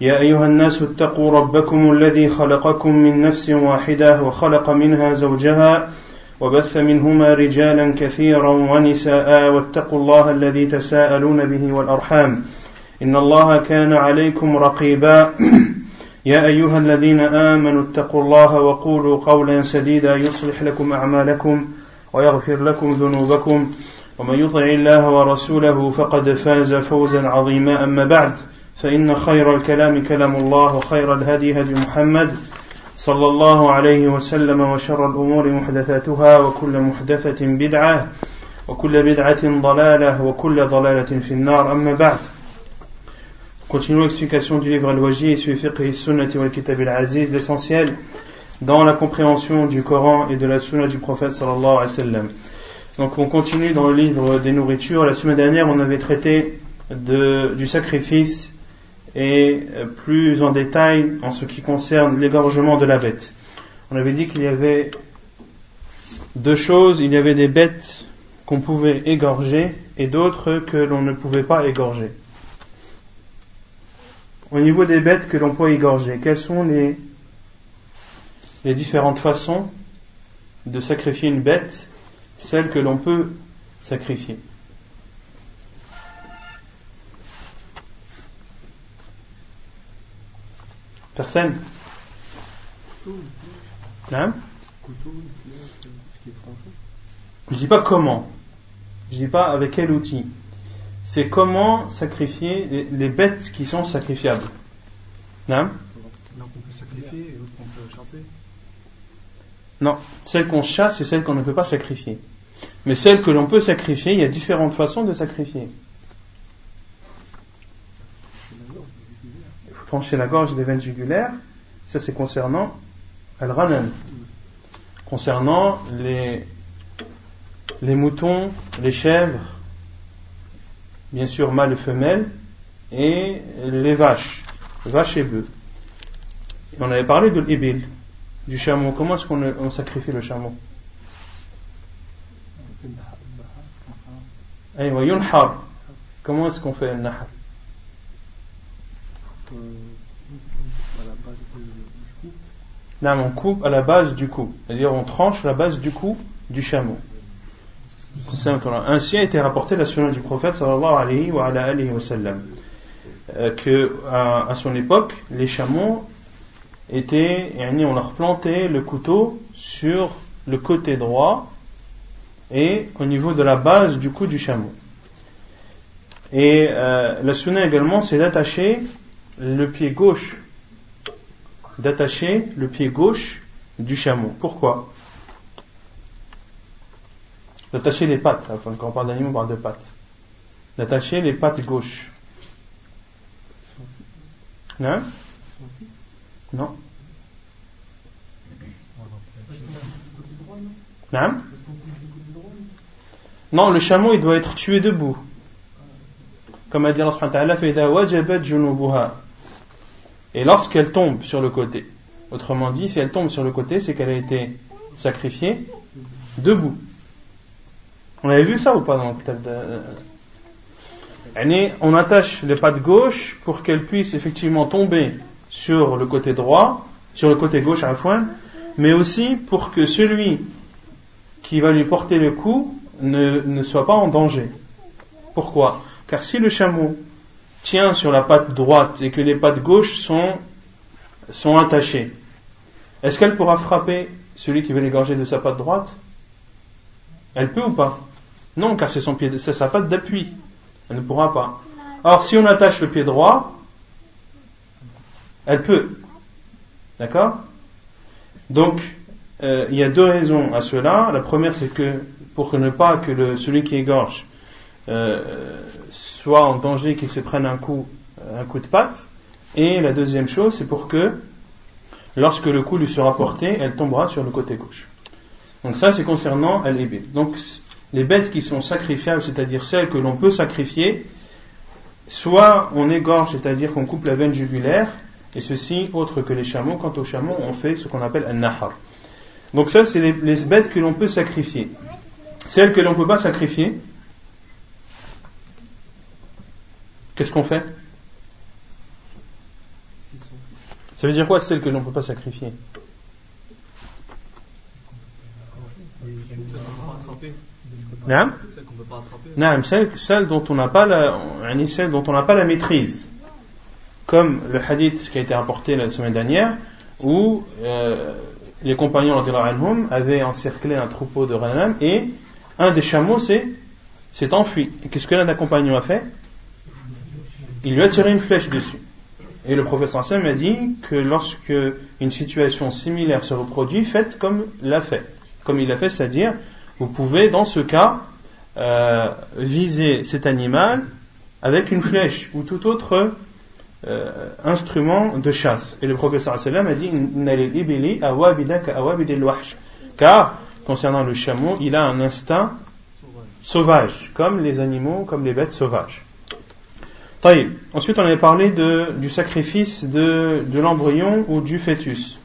يا أيها الناس اتقوا ربكم الذي خلقكم من نفس واحدة وخلق منها زوجها وبث منهما رجالا كثيرا ونساء واتقوا الله الذي تساءلون به والأرحام. إن الله كان عليكم رقيبا. يا أيها الذين آمنوا اتقوا الله وقولوا قولا سديدا يصلح لكم أعمالكم ويغفر لكم ذنوبكم. ومن يطع الله ورسوله فقد فاز فوزا عظيما أما بعد. فإن خير الكلام كلام الله وخير الهدي هدي محمد صلى الله عليه وسلم وشر الأمور محدثاتها وكل محدثة بدعة وكل بدعة ضلالة وكل ضلالة في النار أما بعد Continuons l'explication du livre Al-Waji sur Fiqh Sunnati wal Kitab al-Aziz, l'essentiel dans la compréhension du Coran et de la Sunna du prophète sallallahu alayhi wa sallam. Donc on continue dans le livre des nourritures. La semaine dernière, on avait traité de, du sacrifice et plus en détail en ce qui concerne l'égorgement de la bête. On avait dit qu'il y avait deux choses. Il y avait des bêtes qu'on pouvait égorger et d'autres que l'on ne pouvait pas égorger. Au niveau des bêtes que l'on peut égorger, quelles sont les, différentes façons de sacrifier une bête, celles que l'on peut sacrifier? Personne Non Je dis pas comment. Je dis pas avec quel outil. C'est comment sacrifier les, les, bêtes qui sont sacrifiables. Non Donc on peut sacrifier et l'autre on peut chasser Non, celles qu'on chasse, c'est celles qu'on ne peut pas sacrifier. Mais celles que l'on peut sacrifier, il y a différentes façons de sacrifier. Il faut trancher la gorge des veines jugulaires. Ça, c'est concernant Al-Ghanan. Concernant les, moutons, les chèvres, bien sûr mâles et femelles, et les vaches, vaches et bœufs. On avait parlé de l'ibil, du chameau. Comment est-ce qu'on on sacrifie le chameau? Comment est-ce qu'on fait le nahar Là, on coupe à la base du cou, c'est-à-dire on tranche la base du cou du chameau. Ainsi a été rapporté la sunna du prophète sallallahu alayhi wa, alayhi wa sallam, euh, que à, à, son époque, les chameaux étaient, on leur plantait le couteau sur le côté droit et au niveau de la base du cou du chameau. Et euh, la sunna également, c'est d'attacher le pied gauche, d'attacher le pied gauche du chameau. Pourquoi? D'attacher les pattes. Enfin, quand on parle d'animaux, on parle de pattes. D'attacher les pattes gauches. Non Non? Non Non, le chameau, il doit être tué debout. Comme a dit Allah Et lorsqu'elle tombe sur le côté, autrement dit, si elle tombe sur le côté, c'est qu'elle a été sacrifiée debout. On avait vu ça ou pas dans le de... On attache les pattes gauche pour qu'elle puisse effectivement tomber sur le côté droit, sur le côté gauche à la fois, mais aussi pour que celui qui va lui porter le coup ne, ne soit pas en danger. Pourquoi? Car si le chameau tient sur la patte droite et que les pattes gauches sont, attachées, est-ce qu'elle pourra frapper celui qui veut l'égorger de sa patte droite? Elle peut ou pas? Non, car c'est son pied, c'est sa patte d'appui. Elle ne pourra pas. Or, si on attache le pied droit, elle peut. D'accord? Donc, euh, il y a deux raisons à cela. La première, c'est que pour ne pas que celui qui égorge euh, soit en danger qu'il se prenne un coup, un coup de patte. Et la deuxième chose, c'est pour que lorsque le coup lui sera porté, elle tombera sur le côté gauche. Donc ça, c'est concernant al Donc les bêtes qui sont sacrifiables, c'est-à-dire celles que l'on peut sacrifier, soit on égorge, c'est-à-dire qu'on coupe la veine jugulaire, et ceci autre que les chameaux. Quant aux chameaux, on fait ce qu'on appelle un nahar. Donc ça, c'est les, bêtes que l'on peut sacrifier. Celles que l'on ne peut pas sacrifier, qu'est-ce qu'on fait? Ça veut dire quoi celles que l'on ne peut pas sacrifier? Non celle, dont on n'a pas la, celle dont on n'a pas la maîtrise. Comme le hadith qui a été rapporté la semaine dernière, où euh, les compagnons avaient encerclé un troupeau de renam et un des chameaux s'est, enfui. Et qu'est-ce que l'un des compagnons a fait? Il lui a tiré une flèche dessus. Et le professeur Sam a dit que lorsque une situation similaire se reproduit, faites comme l'a fait. Comme il l'a fait, c'est-à-dire, vous pouvez, dans ce cas, euh, viser cet animal avec une flèche ou tout autre euh, instrument de chasse. Et le professeur sallam a dit car concernant le chameau, il a un instinct sauvage, comme les animaux, comme les bêtes sauvages. Ensuite, on avait parlé de, du sacrifice de, de l'embryon ou du fœtus.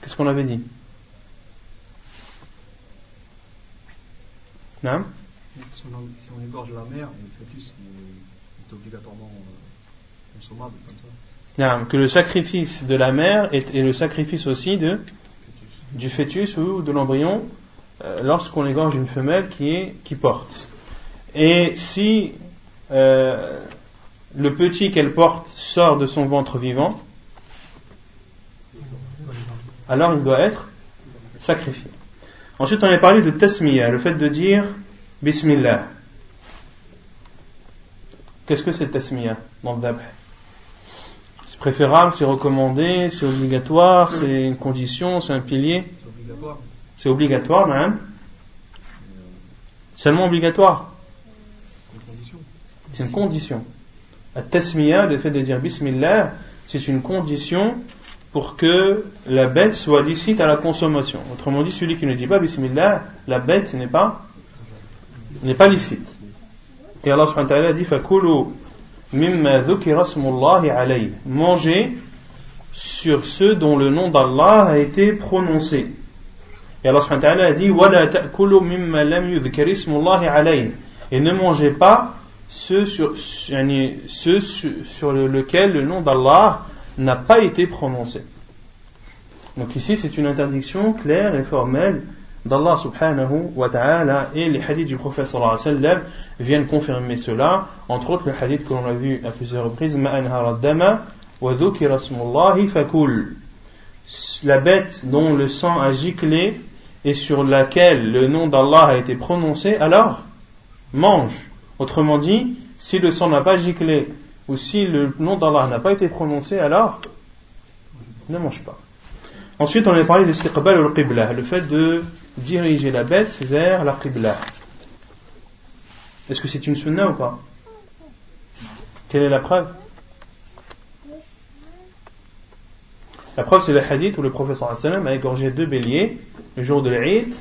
Qu'est-ce qu'on avait dit? Non? Si, on, égorge la mère, le fœtus est, obligatoirement euh, consommable comme ça. Non, que le sacrifice de la mère est, le sacrifice aussi de, du fœtus ou de l'embryon euh, lorsqu'on égorge une femelle qui, est, qui porte. Et si euh, le petit qu'elle porte sort de son ventre vivant, alors il doit être sacrifié. Ensuite, on a parlé de tasmiya, le fait de dire Bismillah. Qu'est-ce que c'est tasmiya dans le C'est préférable, c'est recommandé, c'est obligatoire, c'est une condition, c'est un pilier C'est obligatoire. C'est obligatoire, même. Seulement obligatoire. C'est une condition. La tasmiya, le fait de dire Bismillah, c'est une condition pour que la bête soit licite à la consommation. Autrement dit, celui qui ne dit pas Bismillah, la bête n'est pas, n'est pas licite. Et Allah subhanahu wa ta'ala dit Fakulu mimma alayhi. Mangez sur ceux dont le nom d'Allah a été prononcé. Et Allah subhanahu wa ta'ala dit Wala ta'kulu mimma lam alayhi. Et ne mangez pas ceux sur, sur lequel le nom d'Allah n'a pas été prononcé. Donc ici, c'est une interdiction claire et formelle d'Allah subhanahu wa ta'ala et les hadiths du prophète sallallahu alayhi wa sallam viennent confirmer cela, entre autres le hadith que l'on a vu à plusieurs reprises la bête dont le sang a giclé et sur laquelle le nom d'Allah a été prononcé, alors mange. Autrement dit, si le sang n'a pas giclé ou si le nom d'Allah n'a pas été prononcé, alors ne mange pas. Ensuite, on a parlé de istiqbal al-qibla, le fait de diriger la bête vers la qibla. Est-ce que c'est une sunna ou pas? Quelle est la preuve? La preuve, c'est le hadith où le sallam a égorgé deux béliers le jour de l'Eid.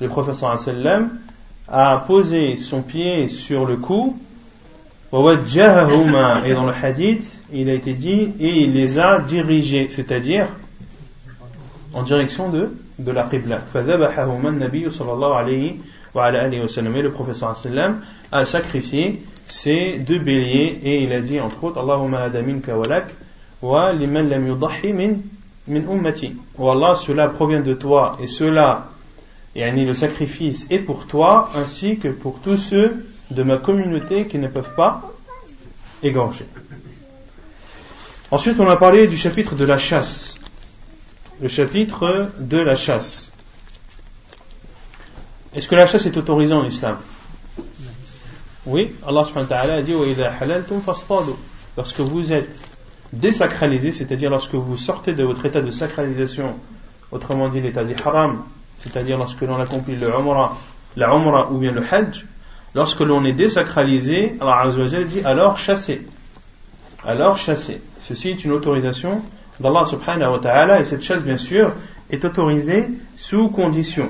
Le professeur sallam a posé son pied sur le cou et dans le hadith, il a été dit, et il les a dirigés, c'est-à-dire en direction de, de la Qibla. Et le professeur a sacrifié ces deux béliers et il a dit entre autres Allahumma adaminka walak wa liman lam yudahi min min ummati. Oh Allah, cela provient de toi et cela, yani le sacrifice est pour toi ainsi que pour tous ceux de ma communauté qui ne peuvent pas égorger. Ensuite, on a parlé du chapitre de la chasse. Le chapitre de la chasse. Est-ce que la chasse est autorisée en islam? Oui, Allah subhanahu wa ta'ala dit Lorsque vous êtes désacralisé, c'est-à-dire lorsque vous sortez de votre état de sacralisation, autrement dit l'état des haram, c'est-à-dire lorsque l'on accomplit le umrah, la ou bien le hajj, Lorsque l'on est désacralisé, Allah dit alors chassez. Alors chassez. Ceci est une autorisation d'Allah subhanahu wa ta'ala, et cette chasse bien sûr est autorisée sous condition.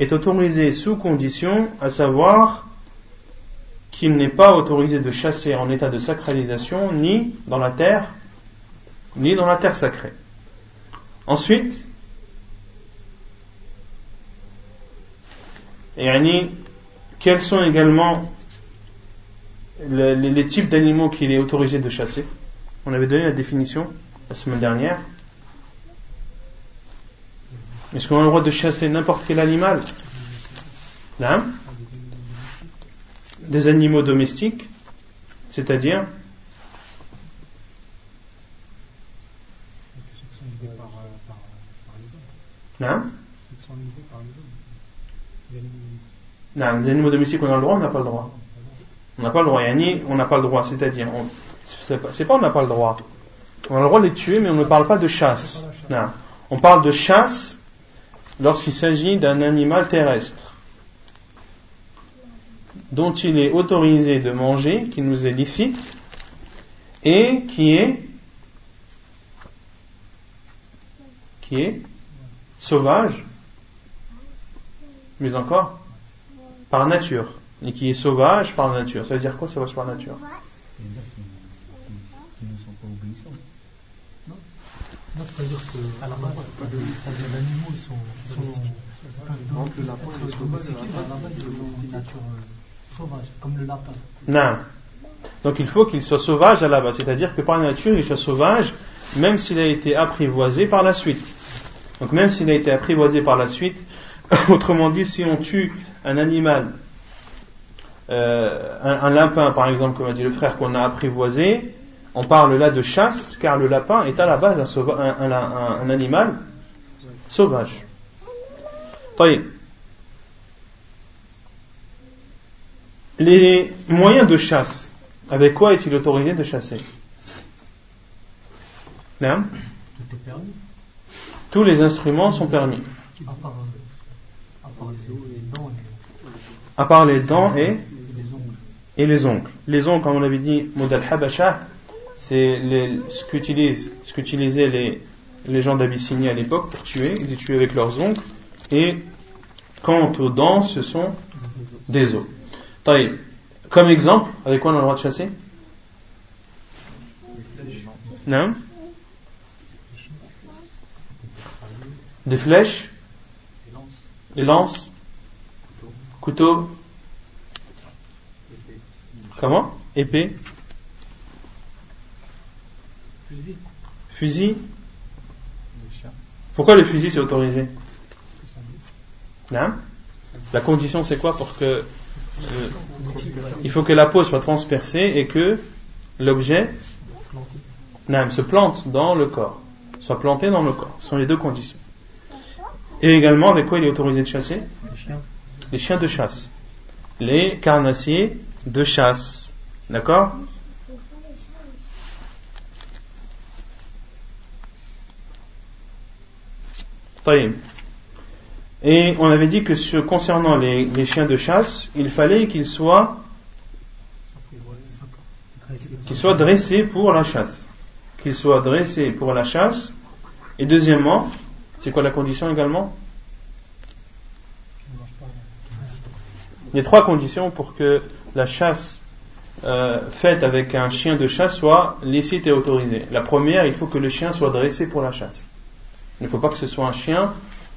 Est autorisée sous condition, à savoir qu'il n'est pas autorisé de chasser en état de sacralisation, ni dans la terre, ni dans la terre sacrée. Ensuite, et quels sont également les, types d'animaux qu'il est autorisé de chasser? On avait donné la définition la semaine dernière. Est-ce qu'on a le droit de chasser n'importe quel animal? Non Des animaux domestiques, c'est-à-dire Non non, les animaux domestiques, on a le droit, on n'a pas le droit. On n'a pas le droit. Yani, on n'a pas le droit. C'est-à-dire, c'est pas, pas on n'a pas le droit. On a le droit de les tuer, mais on ne parle pas de chasse. Non. On parle de chasse lorsqu'il s'agit d'un animal terrestre dont il est autorisé de manger, qui nous est licite, et qui est qui est sauvage, mais encore par nature, et qui est sauvage par nature. Ça veut dire quoi sauvage par nature? Ça veut dire qu'ils ne sont pas obéissants. Non, non c'est pas dire que à la base, les animaux ils sont domestiqués. Donc le lapin est domestiqué, mais à la base ils ont une nature euh, sauvage, comme le lapin. Non. Donc il faut qu'il soit sauvage à la base, c'est-à-dire que par nature il soit sauvage, même s'il a été apprivoisé par la suite. Donc même s'il a été apprivoisé par la suite, autrement dit, si on tue un animal, euh, un, lapin par exemple, comme a dit le frère, qu'on a apprivoisé, on parle là de chasse, car le lapin est à la base un, un animal sauvage. Les moyens de chasse, avec quoi est-il autorisé de chasser? Non tous les instruments sont permis. À part les dents et, et les ongles. Les ongles, comme on avait dit, modèle habasha, c'est ce qu'utilisent, ce qu'utilisaient les, les gens d'Abyssinie à l'époque pour tuer. Ils les tuaient avec leurs ongles. Et quant aux dents, ce sont des os. Comme exemple, avec quoi on a le droit de chasser? Non? Des flèches, des lances, couteaux, comment? Épée, fusil. Fusil. Pourquoi le fusil c'est autorisé? Non La condition c'est quoi pour que euh, il faut que la peau soit transpercée et que l'objet se plante dans le corps, soit planté dans le corps. Ce sont les deux conditions. Et également, avec quoi il est autorisé de chasser? Les chiens. De chasse. Les carnassiers de chasse. D'accord? Et on avait dit que concernant les, les, chiens de chasse, il fallait qu'ils soient, qu'ils soient dressés pour la chasse. Qu'ils soient dressés pour la chasse. Et deuxièmement, c'est quoi la condition également? A trois conditions pour que la chasse euh, faite avec un chien de chasse soit licite et autorisée. La première, il faut que le chien soit dressé pour la chasse. Il ne faut pas que ce soit un chien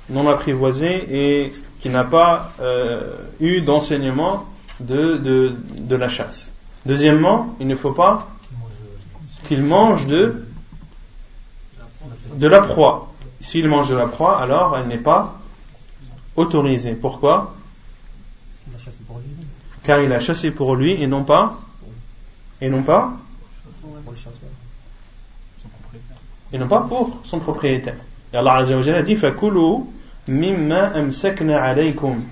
non apprivoisé et qui n'a pas euh, eu d'enseignement de, de, de, la chasse. Deuxièmement, il ne faut pas qu'il mange de, de la proie. S'il mange de la proie, alors elle n'est pas autorisée. Pourquoi? Car il a chassé pour lui et non pas et non pas et non pas pour son propriétaire. Et Allah a dit mimma alaykum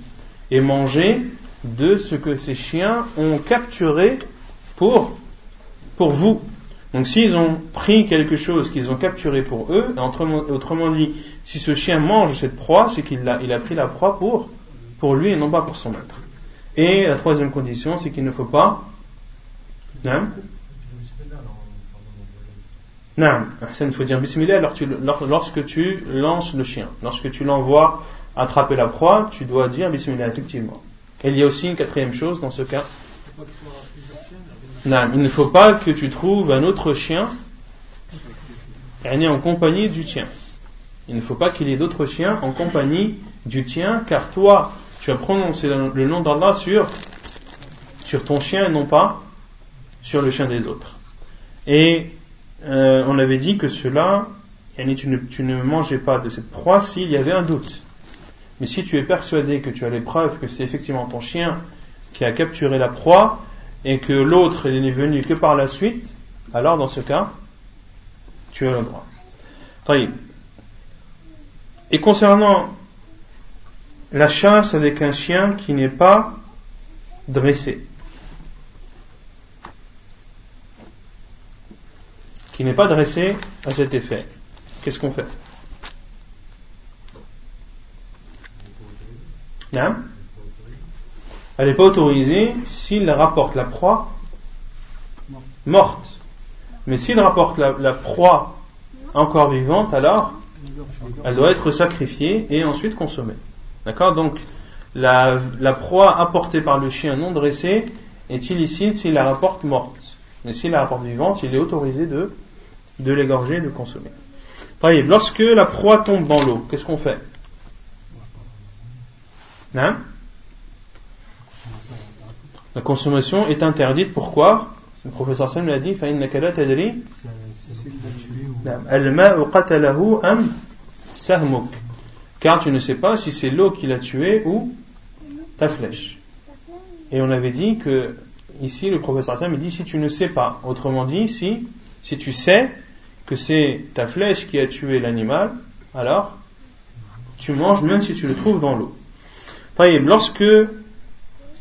et mangez de ce que ces chiens ont capturé pour pour vous donc s'ils ont pris quelque chose qu'ils ont capturé pour eux, autrement, dit, si ce chien mange cette proie, c'est qu'il a, il a pris la proie pour, pour lui et non pas pour son maître. Et la troisième condition, c'est qu'il ne faut pas... Non Non, il faut dire bismillah lorsque tu lances le chien. Lorsque tu l'envoies attraper la proie, tu dois dire bismillah, effectivement. Et il y a aussi une quatrième chose dans ce cas. Non, il ne faut pas que tu trouves un autre chien en compagnie du tien. Il ne faut pas qu'il y ait d'autres chiens en compagnie du tien, car toi, tu as prononcé le nom d'Allah sur, sur ton chien et non pas sur le chien des autres. Et euh, on avait dit que cela, tu ne, tu ne mangeais pas de cette proie s'il y avait un doute. Mais si tu es persuadé que tu as les preuves que c'est effectivement ton chien qui a capturé la proie et que l'autre n'est venu que par la suite, alors dans ce cas, tu as le droit. Et concernant la chasse avec un chien qui n'est pas dressé, qui n'est pas dressé à cet effet, qu'est-ce qu'on fait? Non Elle n'est pas autorisée s'il rapporte la proie morte. Mais s'il rapporte la, proie encore vivante, alors elle doit être sacrifiée et ensuite consommée. D'accord? Donc la, proie apportée par le chien non dressé est illicite s'il la rapporte morte? Mais s'il la rapporte vivante, il est autorisé de de l'égorger, de consommer. lorsque la proie tombe dans l'eau, qu'est-ce qu'on fait? Hein? La consommation est interdite, pourquoi? Le professeur Sam l'a dit, car tu ne sais pas si c'est l'eau qui l'a tué ou ta flèche. Et on avait dit que ici le professeur Sam dit si tu ne sais pas, autrement dit si si tu sais que c'est ta flèche qui a tué l'animal, alors tu manges même si tu le trouves dans l'eau. Lorsque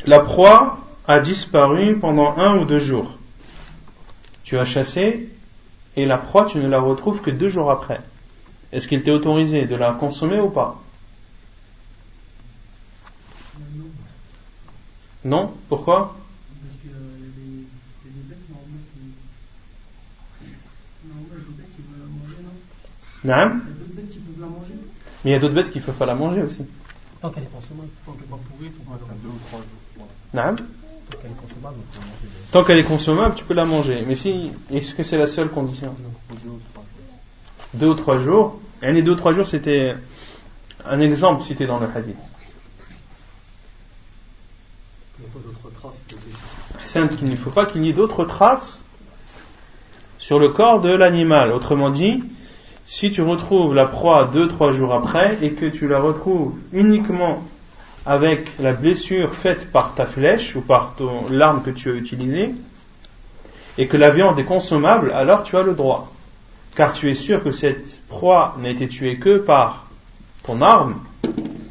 la proie a disparu pendant un ou deux jours, tu as chassé et la proie tu ne la retrouves que deux jours après. Est-ce qu'il t'est autorisé de la consommer ou pas? Non? Pourquoi? Non? Mais il y a d'autres bêtes qui ne peuvent pas la manger aussi. Tant qu'elle est consommable. Tant qu'elle n'est pas pourrie, Tant qu'elle est consommable, Tant qu'elle est consommable, tu peux la manger. Mais si, est-ce que c'est la seule condition? Deux ou trois jours? Et les deux ou trois jours, c'était un exemple cité dans le hadith. Il n'y a pas d'autres traces. Il ne faut pas qu'il y ait d'autres traces sur le corps de l'animal. Autrement dit, si tu retrouves la proie deux, trois jours après et que tu la retrouves uniquement avec la blessure faite par ta flèche ou par ton, l'arme que tu as utilisée, et que la viande est consommable, alors tu as le droit Car tu es sûr que cette proie n'a été tuée que par ton arme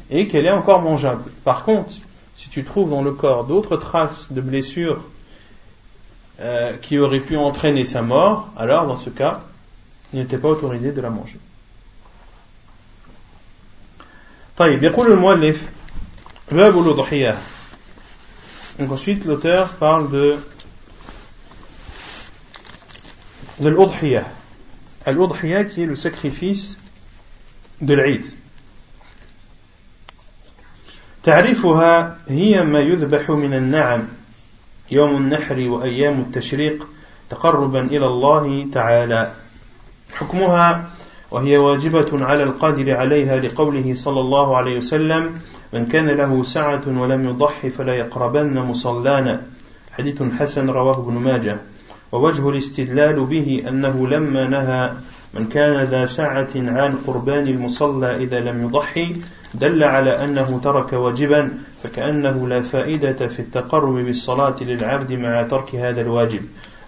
et qu'elle est encore mangeable. Par contre, si tu trouves dans le corps d'autres traces de blessures euh, qui auraient pu entraîner sa mort, alors dans ce cas, il n'était pas autorisé de la manger. طيب يقول المؤلف باب الأضحية Donc ensuite l'auteur parle de de l'Udhiyah. L'Udhiyah qui est le sacrifice de l'Eid. تعريفها هي ما يذبح من النعم يوم النحر وأيام التشريق تقربا إلى الله تعالى. حكمها وهي واجبة على القادر عليها لقوله صلى الله عليه وسلم من كان له سعة ولم يضحي فلا يقربن مصلانا حديث حسن رواه ابن ماجه. ووجه الاستدلال به أنه لما نهى من كان ذا سعة عن قربان المصلى إذا لم يضحي دل على أنه ترك واجبا فكأنه لا فائدة في التقرب بالصلاة للعبد مع ترك هذا الواجب.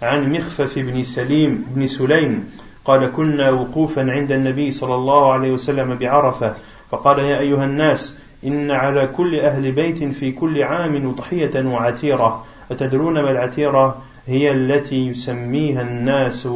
عن مخفف بن سليم بن سليم قال كنا وقوفا عند النبي صلى الله عليه وسلم بعرفة فقال يا أيها الناس إن على كل أهل بيت في كل عام ضحية وعتيرة. أتدرون ما العتيرة؟ هي التي يسميها الناس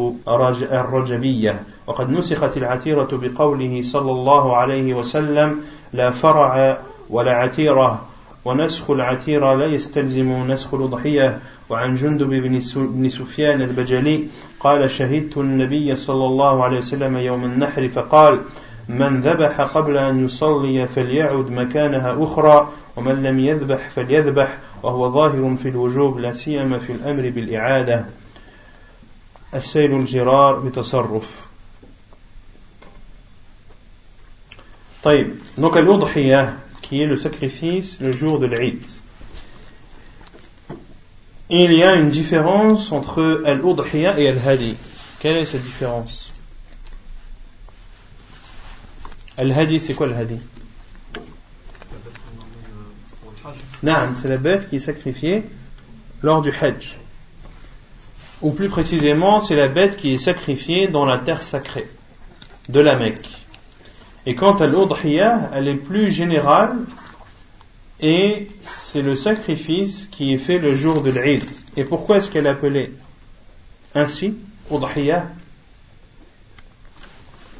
الرجبية. وقد نسخت العتيرة بقوله صلى الله عليه وسلم لا فرع ولا عتيرة ونسخ العتيرة لا يستلزم نسخ الأضحية. وعن جندب بن سفيان البجلي قال شهدت النبي صلى الله عليه وسلم يوم النحر فقال من ذبح قبل أن يصلي فليعد مكانها أخرى ومن لم يذبح فليذبح وهو ظاهر في الوجوب لا سيما في الأمر بالإعادة السيل الجرار بتصرف طيب donc l'udhiyah qui est le sacrifice le jour de l'Eid il y a une différence entre al-udhiyah et al-hadi quelle est cette différence al-hadi c'est quoi le hadi C'est la bête qui est sacrifiée lors du hajj. Ou plus précisément c'est la bête qui est sacrifiée dans la terre sacrée de la Mecque. Et quant à l'udhiyah, elle est plus générale et c'est le sacrifice qui est fait le jour de l'Eid. Et pourquoi est-ce qu'elle est appelée ainsi, udhiyah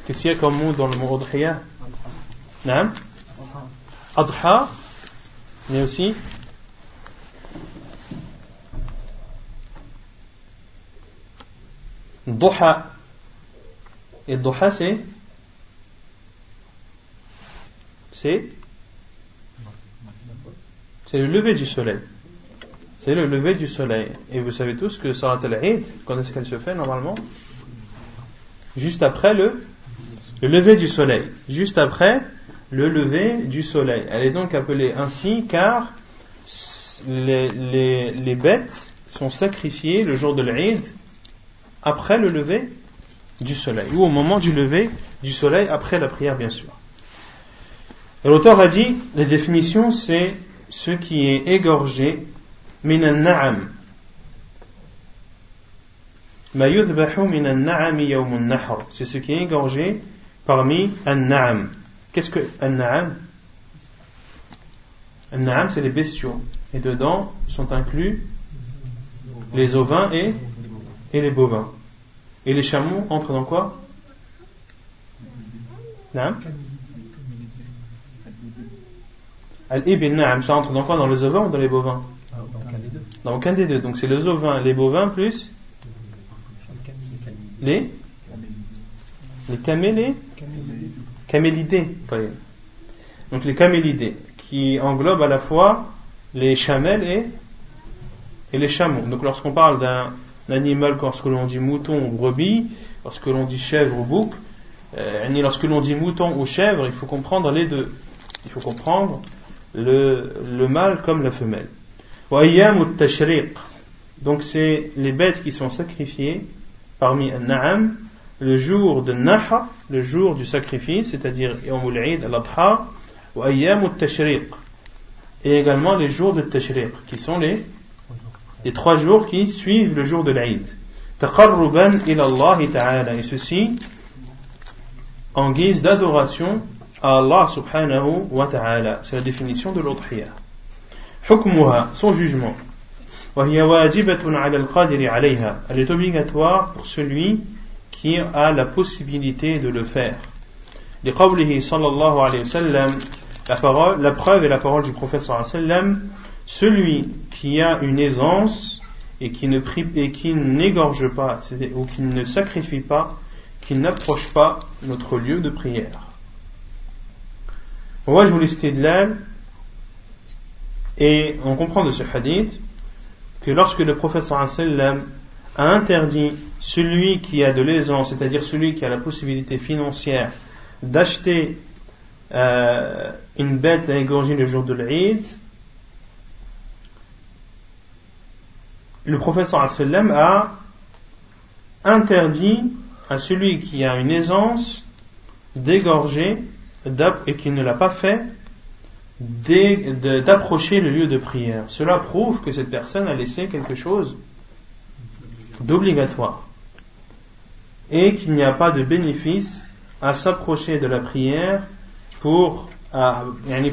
Qu'est-ce qu'il y a comme mot dans le mot udhiyah Naam? Adha, mais aussi Duha. Et Duha c'est? C'est? C'est le lever du soleil. C'est le lever du soleil. Et vous savez tous que Salat al-Eid, quand est-ce qu'elle se fait normalement? Juste après le, le lever du soleil. Juste après le lever du soleil. Elle est donc appelée ainsi car les, bêtes sont sacrifiées le jour de l'Eid après le lever du soleil ou au moment du lever du soleil après la prière bien sûr. L'auteur a dit, la définition c'est ce qui est égorgé min al-na'am. C'est ce qui est égorgé parmi al-na'am. Qu'est-ce que al-na'am Al-na'am c'est les bestiaux. Et dedans sont inclus les ovins et, les bovins. Et les chameaux entrent dans quoi? Na'am? Al-Ibn Na'am, ça entre dans quoi? Dans les ovins ou dans les bovins? Dans aucun des deux. Donc c'est les ovins, les bovins plus les les camélés camélidés. Donc les camélidés qui englobent à la fois les chamelles et, les chameaux. Donc lorsqu'on parle d'un animal, lorsque l'on dit mouton ou brebis, lorsque l'on dit chèvre ou bouc, euh, lorsque l'on dit mouton ou chèvre, il faut comprendre les deux. Il faut comprendre le, le mâle comme la femelle. Donc c'est les bêtes qui sont sacrifiées parmi un na'am le jour de Naha, le jour du sacrifice, c'est-à-dire Yawmul Eid al-Adha, ou Ayyamul Tashriq, et également les jours de Tashriq, qui sont les, les trois jours qui suivent le jour de l'Eid. Taqarruban ila Allah ta'ala, et ceci en guise d'adoration à Allah subhanahu wa ta'ala. C'est la définition de l'udhiyah. Hukmuha, son jugement. Elle est obligatoire pour celui qui a la possibilité de le faire. La, parole, la preuve est la parole du prophète celui qui a une aisance et qui ne n'égorge pas ou qui ne sacrifie pas, qui n'approche pas notre lieu de prière. Moi, je voulais citer de l'âme Et on comprend de ce hadith que lorsque le prophète sallam a interdit celui qui a de l'aisance, c'est-à-dire celui qui a la possibilité financière d'acheter euh, une bête à égorger le jour de l'Eid, le prophète sallam a interdit à celui qui a une aisance d'égorger et qui ne l'a pas fait d'approcher le lieu de prière. Cela prouve que cette personne a laissé quelque chose d'obligatoire et qu'il n'y a pas de bénéfice à s'approcher de la prière pour,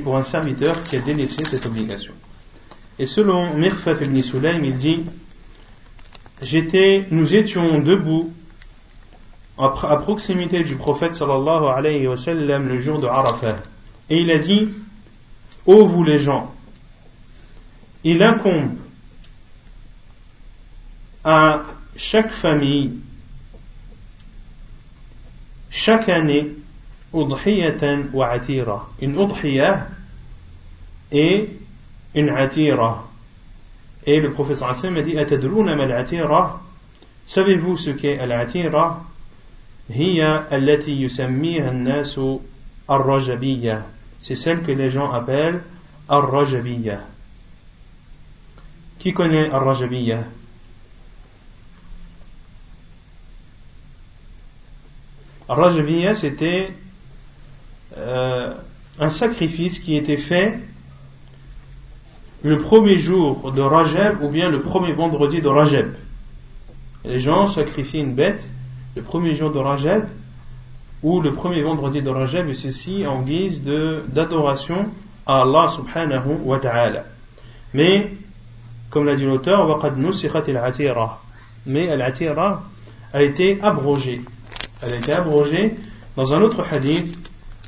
pour un serviteur qui a délaissé cette obligation. Et selon Mirfat ibn Sulaim, il dit nous étions debout à proximité du prophète sallallahu alayhi wa sallam le jour de Arafat. Et il a dit Ô vous les gens, il incombe à chaque famille chaque année wa atira. Une udhiya et une atira. Et le professeur Hassan a dit Savez-vous ce qu'est al. C'est celle que les gens appellent Arrajabia. Qui connaît ar-rajabiyya? Rajabiyya, c'était euh, un sacrifice qui était fait le premier jour de Rajab ou bien le premier vendredi de Rajab. Les gens sacrifient une bête le premier jour de Rajab ou le premier vendredi de Rajab et ceci en guise d'adoration à Allah subhanahu wa ta'ala. Mais, comme l'a dit l'auteur, mais al-atira a été abrogée elle a été abrogée dans un autre hadith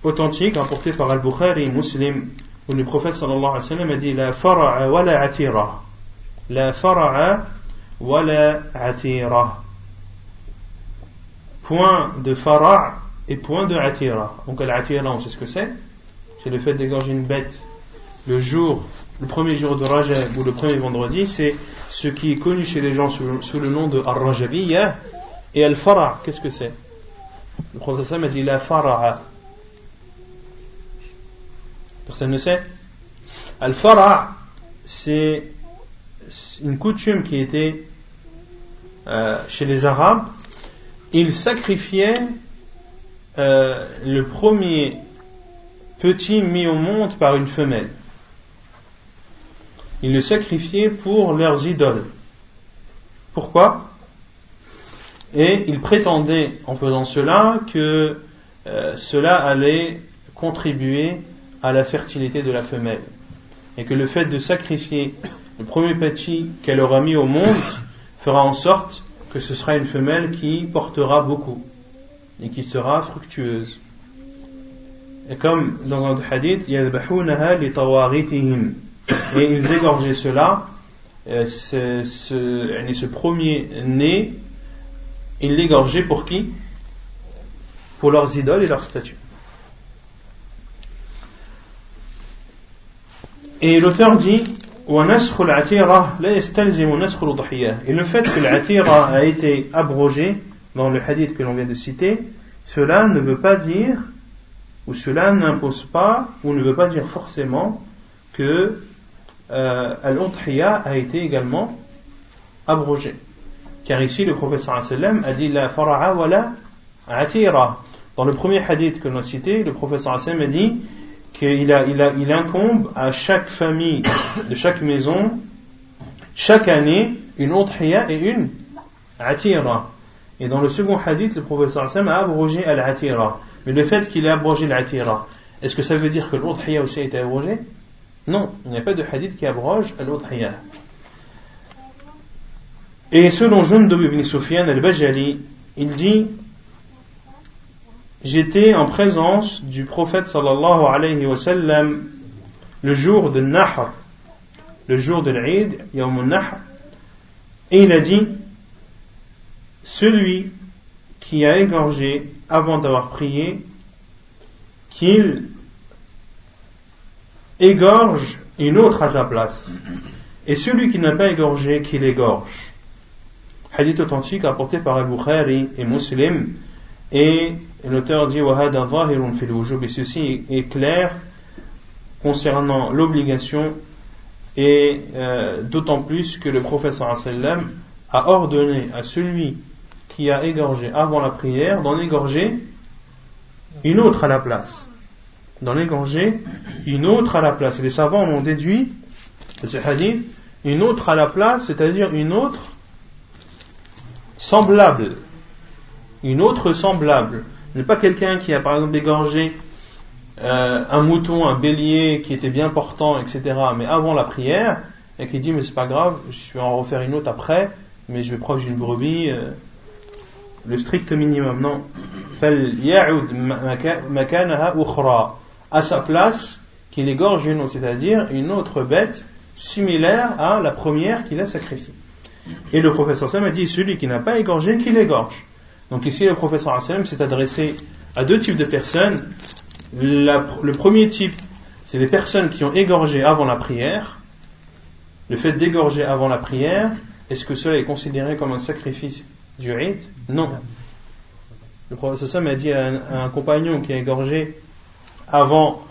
authentique rapporté par Al-Bukhari Muslim où le prophète sallallahu alayhi wa sallam a dit La fara'a wa la atira. La fara'a wa la atira. Point de fara' et point de atira. Donc l'atira, on sait ce que c'est. C'est le fait d'égorger une bête le jour, le premier jour de Rajab ou le premier vendredi. C'est ce qui est connu chez les gens sous, sous le nom de Ar-Rajabiyya. Et Al-Fara', qu'est-ce que c'est? Le professeur m'a dit la fara'a. Personne ne sait. Al-fara' c'est une coutume qui était euh, chez les Arabes. Ils sacrifiaient euh, le premier petit mis au monde par une femelle. Ils le sacrifiaient pour leurs idoles. Pourquoi? Et il prétendait en faisant cela que euh, cela allait contribuer à la fertilité de la femelle. Et que le fait de sacrifier le premier petit qu'elle aura mis au monde fera en sorte que ce sera une femelle qui portera beaucoup et qui sera fructueuse. Et comme dans un hadith, et ils égorgeaient cela, euh, ce, ce, ce premier né ils l'égorgeaient pour qui? Pour leurs idoles et leurs statues. Et l'auteur dit et le fait que l'atira a été abrogé dans le hadith que l'on vient de citer, cela ne veut pas dire, ou cela n'impose pas, ou ne veut pas dire forcément que euh, a été également abrogé. Car ici, le professeur a dit la fara'a wa la atira. Dans le premier hadith que l'on a cité, le professeur a dit qu'il a, il il incombe à chaque famille de chaque maison, chaque année, une udhiya et une atira. Et dans le second hadith, le professeur a abrogé al-atira. Mais le fait qu'il ait abrogé l'atira, est-ce que ça veut dire que l'udhiya aussi a été abrogé Non, il n'y a pas de hadith qui abroge l'udhiya. Et selon Jundub ibn Sufyan al-Bajali, il dit J'étais en présence du prophète sallallahu alayhi wa sallam le jour de Nahr, le jour de l'Eid, Yawm Nahr, et il a dit Celui qui a égorgé avant d'avoir prié, qu'il égorge une autre à sa place. Et celui qui n'a pas égorgé, qu'il égorge hadith authentique apporté par Al-Bukhari et Muslim, et l'auteur dit et ceci est clair concernant l'obligation, et euh, d'autant plus que le professeur a ordonné à celui qui a égorgé avant la prière d'en égorger une autre à la place. D'en égorger une autre à la place. Les savants ont déduit de ce hadith une autre à la place, c'est-à-dire une autre semblable, une autre semblable. n'est pas quelqu'un qui a par exemple égorgé euh, un mouton, un bélier qui était bien portant, etc. Mais avant la prière, et qui dit mais c'est pas grave, je vais en refaire une autre après, mais je vais prendre une brebis, euh, le strict minimum, non. À sa place, qu'il égorge une autre, c'est-à-dire une autre bête similaire à la première qu'il a sacrifiée. Et le professeur Sam a dit celui qui n'a pas égorgé, qu'il égorge. Donc ici, le professeur Sam s'est adressé à deux types de personnes. le premier type, c'est les personnes qui ont égorgé avant la prière. Le fait d'égorger avant la prière, est-ce que cela est considéré comme un sacrifice du rite? Non. Le professeur Sam a dit à un, compagnon qui a égorgé avant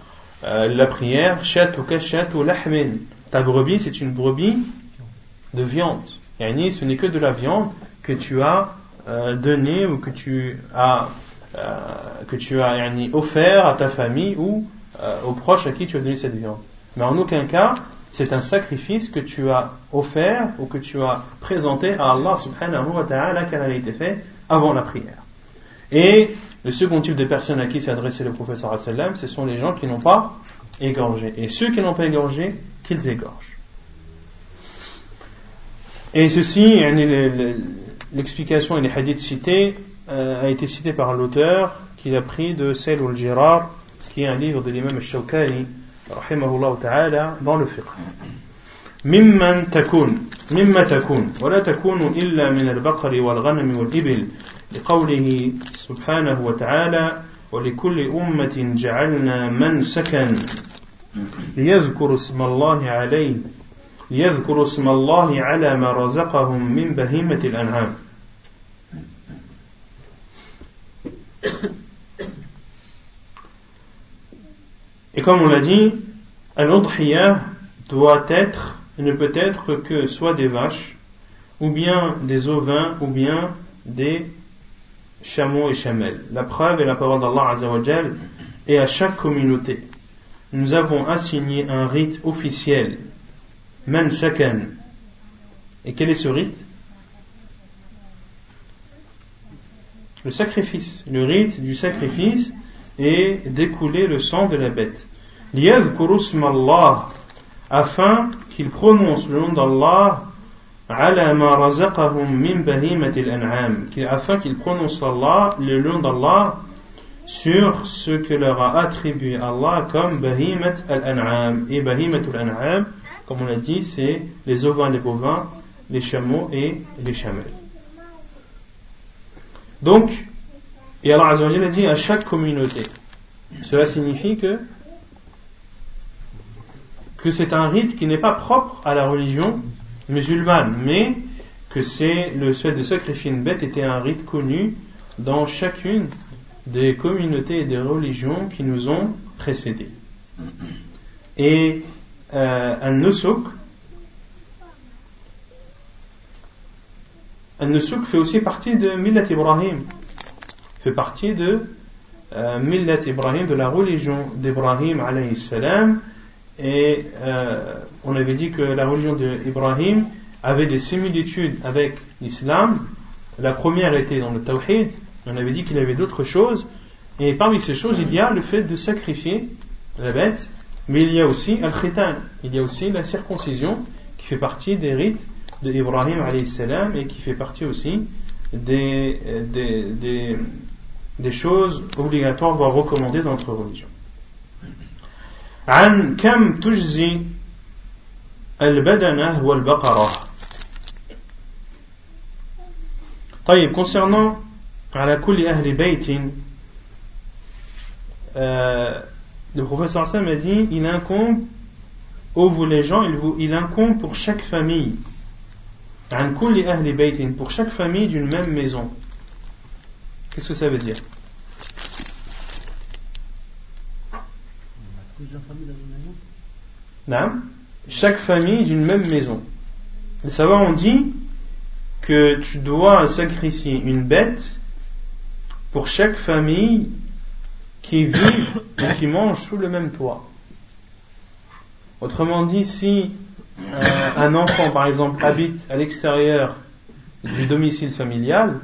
euh, la prière, chat ou kashat ou lahmin. Ta brebis, c'est une brebis de viande. Yani, ce n'est que de la viande que tu as euh, donné ou que tu as euh, que tu as yani, offert à ta famille ou euh, aux proches à qui tu as donné cette viande. Mais en aucun cas, c'est un sacrifice que tu as offert ou que tu as présenté à Allah subhanahu wa ta'ala car elle a été fait avant la prière. Et le second type de personnes à qui s'est adressé le professeur sallam, ce sont les gens qui n'ont pas égorgé. Et ceux qui n'ont pas égorgé, qu'ils égorgent. Et ceci, l'explication et les hadiths cités euh, a été cité par l'auteur qui a pris de Sel al-Jirar, qui est un livre de l'imam al-Shawkani, rahimahullah ta'ala, dans le fiqh. ممن تكون مما تكون ولا تكون إلا من البقر والغنم والإبل لقوله سبحانه وتعالى ولكل أمة جعلنا منسكا ليذكروا اسم الله عليه ليذكروا اسم الله على ما رزقهم من بهيمة الأنعام Et comme on l'a dit, al doit être, ne peut être que soit des vaches, ou bien des ovins, ou bien des chameaux et chamelles. La preuve est la parole d'Allah Azzawajal, et à chaque communauté, nous avons assigné un rite officiel Man Et quel est ce rite Le sacrifice. Le rite du sacrifice est d'écouler le sang de la bête. afin qu'il prononce le nom d'Allah afin qu'il prononce Allah, le nom d'Allah sur ce que leur a attribué Allah comme bahimat al-an'am. Et bahimat al-an'am, comme on l'a dit, c'est les ovins, les bovins, les chameaux et les chamelles. Donc, et Allah a dit à chaque communauté. Cela signifie que que c'est un rite qui n'est pas propre à la religion musulmane, mais que c'est le fait de sacrifier une bête était un rite connu dans chacune des communautés et des religions qui nous ont précédés. Et euh, un nusuk, un nusuk fait aussi partie de Millat Ibrahim, fait partie de euh, Ibrahim, de la religion d'Ibrahim alayhi salam, et euh, on avait dit que la religion d'Ibrahim avait des similitudes avec l'islam. La première était dans le tawhid, on avait dit qu'il y avait d'autres choses, et parmi ces choses, il y a le fait de sacrifier la bête mais il y a aussi al-khitan, il y a aussi la circoncision qui fait partie des rites de Ibrahim salam et qui fait partie aussi des, des, des, des choses obligatoires voire recommandées dans notre religion. عن كم تجزي البدنة والبقرة طيب concernant على كل أهل بيت euh, le professeur Sam a dit il incombe, ô vous les gens, il, vous, il incombe pour chaque famille, pour chaque famille d'une même maison. Qu'est-ce que ça veut dire? Non Chaque famille d'une même maison. Les savants ont dit que tu dois sacrifier une bête pour chaque famille qui vit et qui mange sous le même toit. Autrement dit, si euh, un enfant, par exemple, habite à l'extérieur du domicile familial,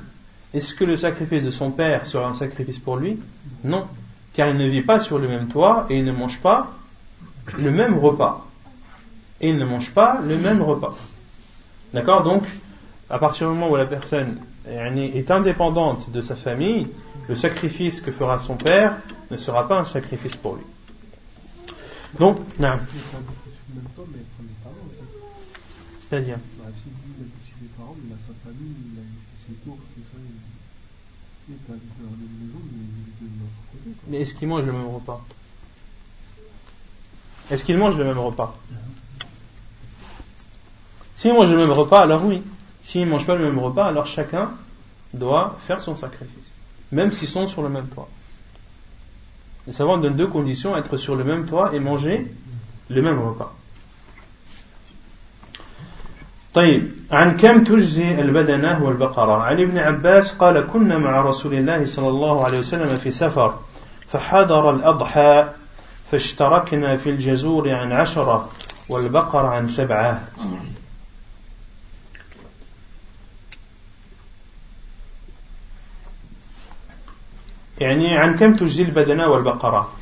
est-ce que le sacrifice de son père sera un sacrifice pour lui? Non, car il ne vit pas sur le même toit et il ne mange pas le même repas. Et il ne mange pas le même repas. D'accord? Donc, à partir du moment où la personne est indépendante de sa famille, le sacrifice que fera son père ne sera pas un sacrifice pour lui. Donc, non. C'est-à-dire bah. Mais est-ce qu'il mange le même repas? Est-ce qu'il mange le même repas? S'il mange le même repas, alors oui. S'il ne mange pas le même repas, alors chacun doit faire son sacrifice Même s'ils sont sur le même toit. Les savants donnent deux conditions, être sur le même toit et manger le même repas. طيب عن كم تجزي البدنة والبقرة عن ابن عباس قال كنا مع رسول الله صلى الله عليه وسلم في سفر فحضر الأضحى فاشتركنا في الجزور عن عشرة والبقر عن سبعة يعني عن كم تجزي البدنة والبقرة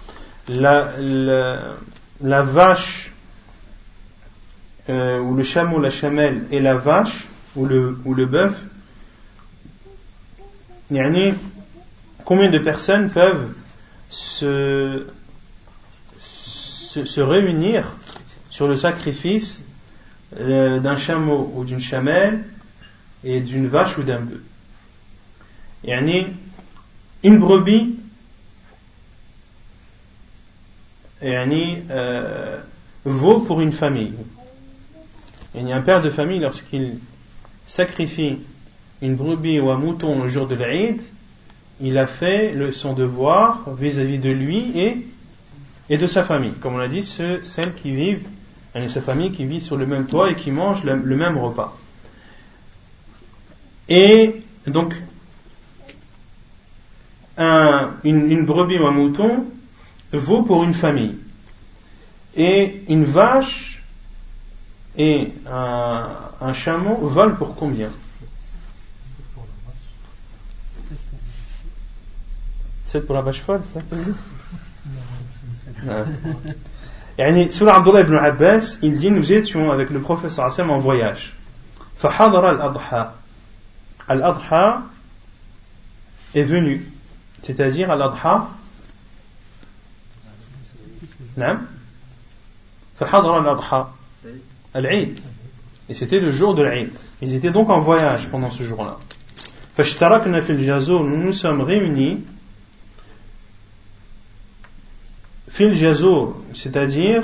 la, la, la vache euh, ou le chameau, la chamelle et la vache ou le, ou le bœuf يعني combien de personnes peuvent se, se, se réunir sur le sacrifice euh, d'un chameau ou d'une chamelle et d'une vache ou d'un bœuf يعني une brebis euh, vaut pour une famille. Il y a un père de famille, lorsqu'il sacrifie une brebis ou un mouton le jour de l'Aïd, il a fait le, son devoir vis-à-vis de lui et, et de sa famille. Comme on l'a dit, ce, celle qui vivent, elle sa famille qui vit sur le même toit et qui mange le, le même repas. Et donc, un, une, une, brebis ou un mouton vaut pour une famille. Et une vache et un, un chameau valent pour combien C'est pour la vache folle, ça يعني سورة عبد الله ibn Abbas, il dit nous étions avec le professeur Hassan en voyage. فحضر الأضحى. Al-Adha est venu C'est-à-dire à l'adha. Et c'était le jour de l'Aïd. Ils étaient donc en voyage pendant ce jour-là. Nous nous sommes réunis. Fil c'est-à-dire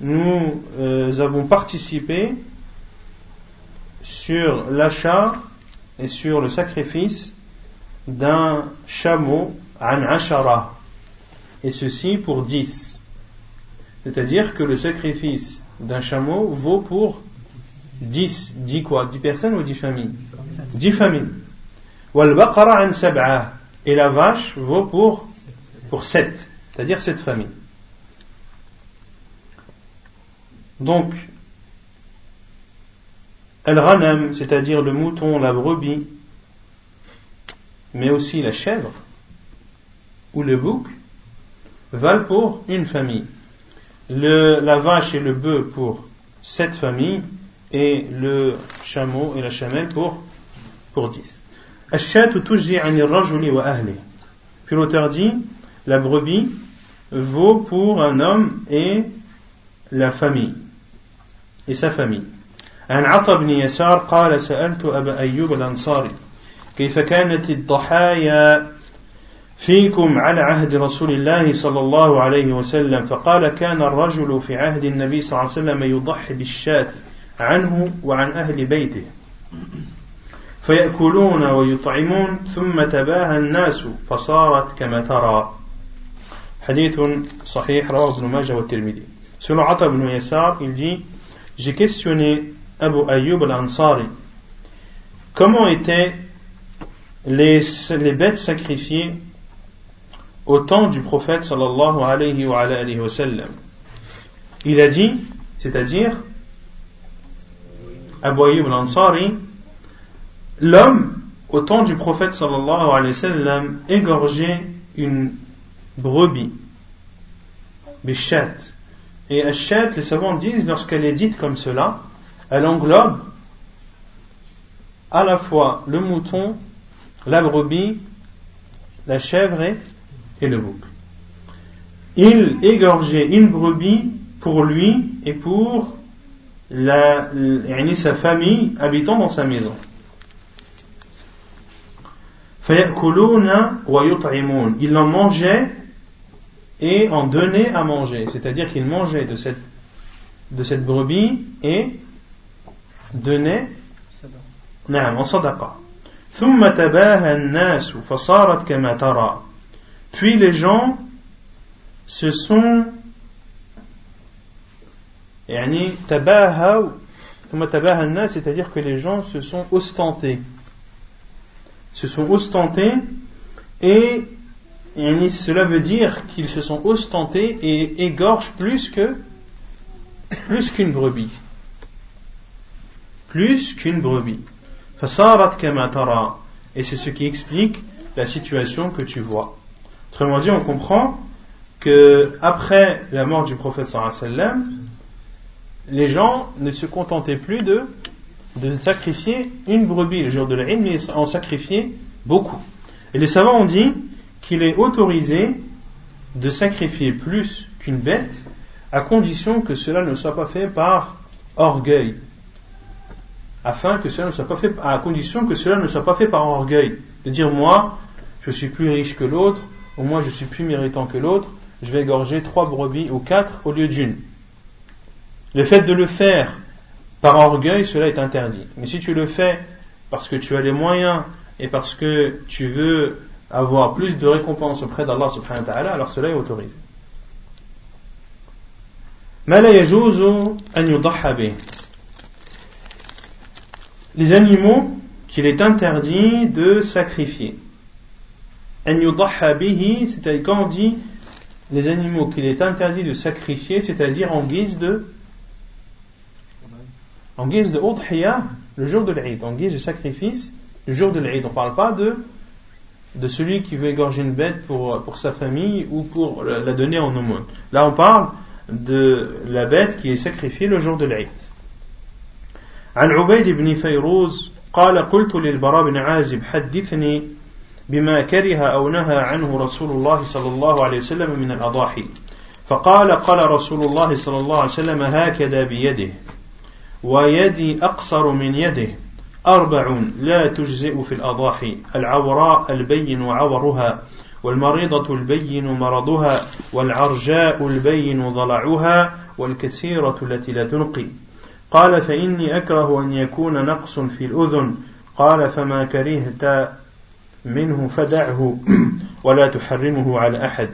nous euh, avons participé sur l'achat et sur le sacrifice d'un chameau an ashara. Et ceci pour 10 c'est-à-dire que le sacrifice d'un chameau vaut pour 10 10 quoi? 10 personnes ou 10 familles? 10 familles. Wal baqara an et la vache vaut pour pour 7 c'est-à-dire 7 familles. Donc al-ghanam c'est-à-dire le mouton la brebis mais aussi la chèvre ou le bouc valent pour une famille. Le, la vache et le bœuf pour sept familles et le chameau et la chamelle pour, pour dix. Puis l'auteur dit, la brebis vaut pour un homme et la famille et sa famille. عن عطا بن يسار قال سألت أبا أيوب الأنصاري كيف كانت الضحايا فيكم على عهد رسول الله صلى الله عليه وسلم؟ فقال كان الرجل في عهد النبي صلى الله عليه وسلم يضحي بالشاة عنه وعن أهل بيته فيأكلون ويطعمون ثم تباهى الناس فصارت كما ترى. حديث صحيح رواه ابن ماجه والترمذي. Selon Atta ibn Yassar, il dit J'ai questionné Abu Ayyub al-Ansari. Les, les bêtes sacrifiées au temps du prophète sallallahu alayhi wa, alayhi wa sallam. Il a dit, c'est-à-dire, Abu Ayyub al-Ansari, l'homme, au temps du prophète sallallahu alayhi wa sallam, égorgeait une brebis, bishat. Et Ashat, les savants disent, lorsqu'elle est dite comme cela, elle englobe à la fois le mouton la brebis, la chèvre et, le bouc. Il égorgeait une brebis pour lui et pour la, sa famille habitant dans sa maison. Ils en mangeaient et en donnaient à manger. C'est-à-dire qu'ils mangeaient de cette, de cette brebis et donnaient en sadaqa. Puis les gens se sont c'est-à-dire que les gens se sont ostentés. Se sont ostentés et, cela veut dire qu'ils se sont ostentés et égorgent plus que plus qu'une brebis. Plus qu'une brebis et c'est ce qui explique la situation que tu vois autrement dit on comprend que après la mort du prophète les gens ne se contentaient plus de, de sacrifier une brebis le jour de l'Aïd, mais en sacrifiaient beaucoup. Et les savants ont dit qu'il est autorisé de sacrifier plus qu'une bête à condition que cela ne soit pas fait par orgueil. Afin que cela ne soit pas fait, à condition que cela ne soit pas fait par orgueil. De dire moi, je suis plus riche que l'autre, ou moi je suis plus méritant que l'autre, je vais égorger trois brebis ou quatre au lieu d'une. Le fait de le faire par orgueil, cela est interdit. Mais si tu le fais parce que tu as les moyens et parce que tu veux avoir plus de récompenses auprès d'Allah subhanahu wa ta'ala, alors cela est autorisé. Les animaux qu'il est interdit de sacrifier. C'est-à-dire quand on dit les animaux qu'il est interdit de sacrifier, c'est-à-dire en guise de en guise de udhiya le jour de l'Eid, en guise de sacrifice le jour de l'Eid. On ne parle pas de, de celui qui veut égorger une bête pour, pour sa famille ou pour la donner en aumône. Là, on parle de la bête qui est sacrifiée le jour de l'Eid. عن عبيد بن فيروز قال قلت للبراء بن عازب حدثني بما كره أو نهى عنه رسول الله صلى الله عليه وسلم من الأضاحي. فقال قال رسول الله صلى الله عليه وسلم هكذا بيده ويدي أقصر من يده أربع لا تجزئ في الأضاحي العوراء البين عورها والمريضة البين مرضها والعرجاء البين ضلعها والكثيرة التي لا تنقي. قال فإني أكره أن يكون نقص في الأذن. قال فما كرهت منه فدعه ولا تحرمه على أحد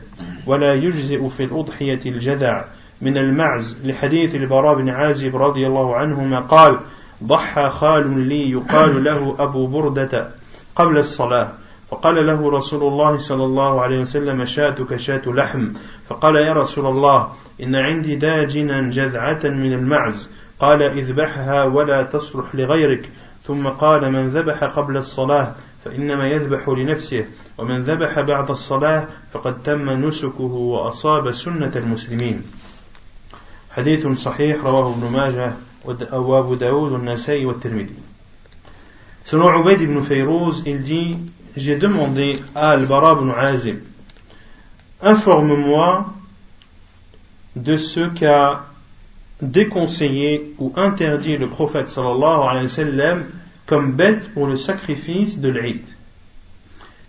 ولا يجزئ في الأضحية الجذع. من المعز لحديث البراء بن عازب رضي الله عنهما قال ضحى خال لي يقال له أبو بردة قبل الصلاة. فقال له رسول الله صلى الله عليه وسلم شاتك شات لحم. فقال يا رسول الله إن عندي داجنا جذعة من المعز. قال اذبحها ولا تصلح لغيرك. ثم قال من ذبح قبل الصلاة فإنما يذبح لنفسه ومن ذبح بعد الصلاة فقد تم نسكه وأصاب سنة المسلمين. حديث صحيح رواه ابن ماجه وأبو داود والنسائي والترمذي. Selon Ubaid ibn Fayrouz, il dit J'ai demandé à Al-Bara ibn Azim Informe-moi de ce qu'a déconseillé ou interdit le prophète sallallahu alayhi wa sallam comme bête pour le sacrifice de l'Eid.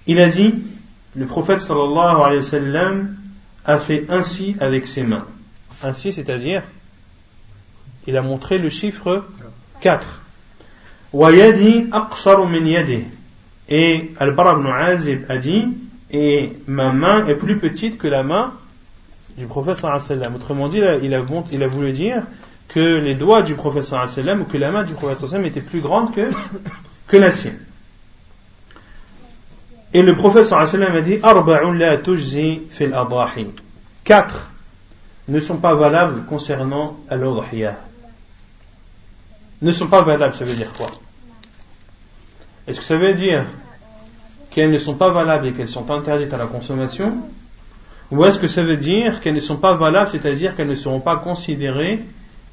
Il a dit Le prophète sallallahu alayhi wa sallam a fait ainsi avec ses mains. Ainsi, c'est-à-dire, il a montré le chiffre 4. Et Al-Bara ibn Azib a dit, et ma main est plus petite que la main du prophète. Autrement dit, il a, il a voulu dire que les doigts du prophète ou que la main du prophète était plus grande que, la sienne. Et le prophète a dit, fil. Quatre ne sont pas valables concernant al Ne sont pas valables, ça veut dire quoi? Est-ce que ça veut dire qu'elles ne sont pas valables et qu'elles sont interdites à la consommation? Ou est-ce que ça veut dire qu'elles ne sont pas valables, c'est-à-dire qu'elles ne seront pas considérées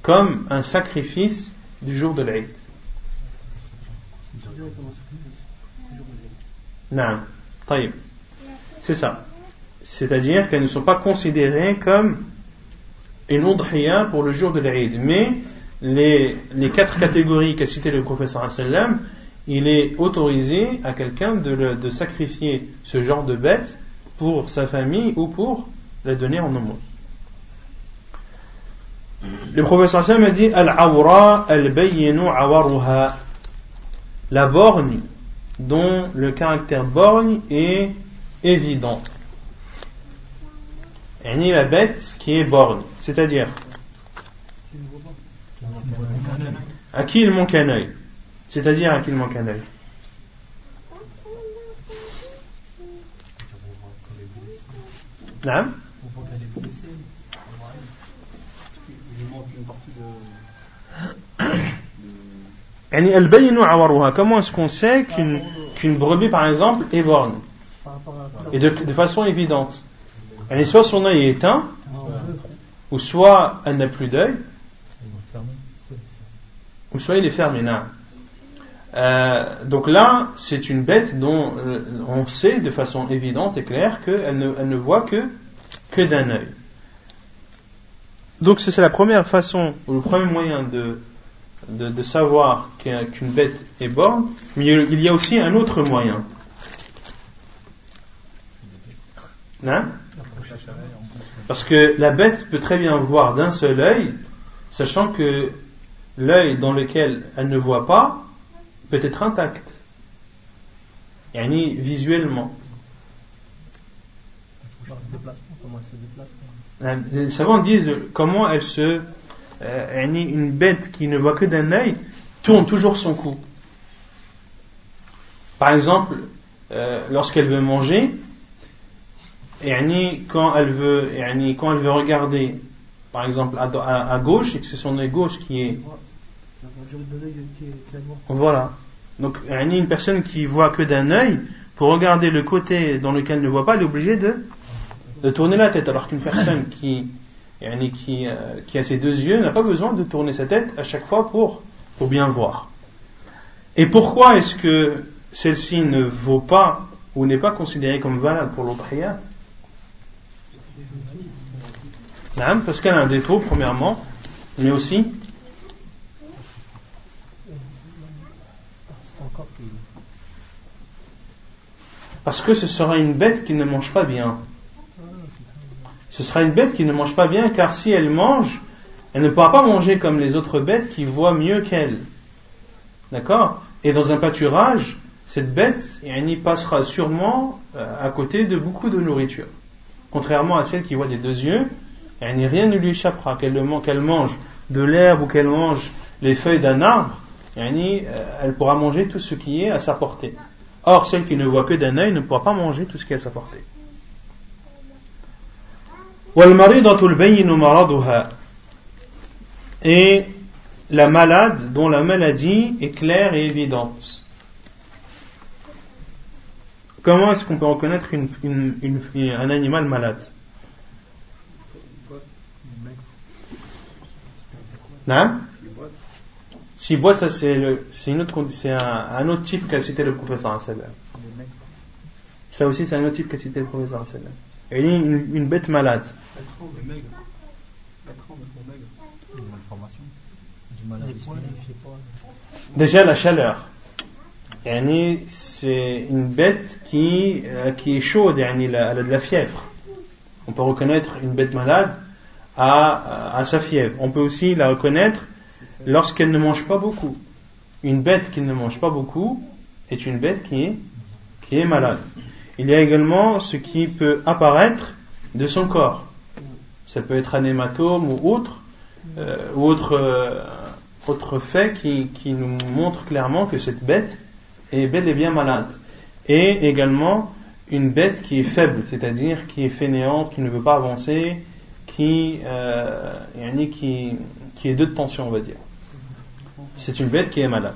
comme un sacrifice du jour de l'Aïd Non. C'est ça. C'est-à-dire qu'elles ne sont pas considérées comme une udhiya pour le jour de l'Aïd. Mais les, les quatre catégories qu'a cité le professeur sallam, il est autorisé à quelqu'un de, de, sacrifier ce genre de bête pour sa famille ou pour la donner en aumône. Le professeur sallam a dit Al-awra al-bayyinu awaruha. La borgne dont le caractère borgne est évident. Et la bête qui est borgne. C'est-à-dire à qui il manque un œil? C'est-à-dire à qui il manque un œil? Comment est-ce qu'on sait qu'une brebis, par exemple, est borne? Et de, façon évidente. Elle est soit son œil est éteint, ou soit elle n'a plus d'œil, ou soit il est fermé. Euh, donc là, c'est une bête dont euh, on sait de façon évidente et claire qu'elle ne, voit que, que d'un œil. Donc c'est la première façon, ou le premier moyen de, de, de savoir qu'une bête est borne, mais il y a aussi un autre moyen. Hein? Parce que la bête peut très bien voir d'un seul œil, sachant que l'œil dans lequel elle ne voit pas peut être intact. Yani visuellement. Euh, les savants disent comment elle se. Euh, une bête qui ne voit que d'un œil tourne toujours son cou. Par exemple, euh, lorsqu'elle veut manger, quand elle veut, quand elle veut regarder, par exemple à, à gauche, et que c'est son œil gauche qui est voilà. Donc, une personne qui voit que d'un œil, pour regarder le côté dans lequel elle ne voit pas, elle est obligée de, tourner la tête. Alors qu'une personne euh, qui a ses deux yeux n'a pas besoin de tourner sa tête à chaque fois pour, bien voir. Et pourquoi est-ce que celle-ci ne vaut pas ou n'est pas considérée comme valable pour l'udhiyah Parce qu'elle a un défaut, premièrement, mais aussi Parce que ce sera une bête qui ne mange pas bien. Ce sera une bête qui ne mange pas bien car si elle mange, elle ne pourra pas manger comme les autres bêtes qui voient mieux qu'elle. D'accord? Et dans un pâturage, cette bête, elle y passera sûrement euh, à côté de beaucoup de nourriture. Contrairement à celle qui voit des deux yeux, rien ne lui échappera. Qu'elle mange de l'herbe ou qu'elle mange les feuilles d'un arbre, elle pourra manger tout ce qui est à sa portée. Or, celle qui ne voit que d'un œil ne pourra pas manger tout ce qui est à sa portée. Et la malade dont la maladie est claire et évidente. Comment est-ce qu'on peut reconnaître un animal malade? Hein? Si boîte, ça c'est le, c'est une autre, c'est un, un, autre type qu'a cité le professeur. Ça aussi c'est un autre type qu'a cité le professeur. Et une, une, une bête malade. Déjà la chaleur. C'est une bête qui, euh, qui est chaude, elle a de la fièvre. On peut reconnaître une bête malade à, à sa fièvre. On peut aussi la reconnaître lorsqu'elle ne mange pas beaucoup. Une bête qui ne mange pas beaucoup est une bête qui est, qui est malade. Il y a également ce qui peut apparaître de son corps. Ça peut être un hématome ou autre, euh, ou autre, euh, autre fait qui, qui nous montre clairement que cette bête est bel et bien malade. Et également une bête qui est faible, c'est-à-dire qui est fainéante, qui ne veut pas avancer, qui, euh, qui, qui est de tension, on va dire c'est une bête qui est malade.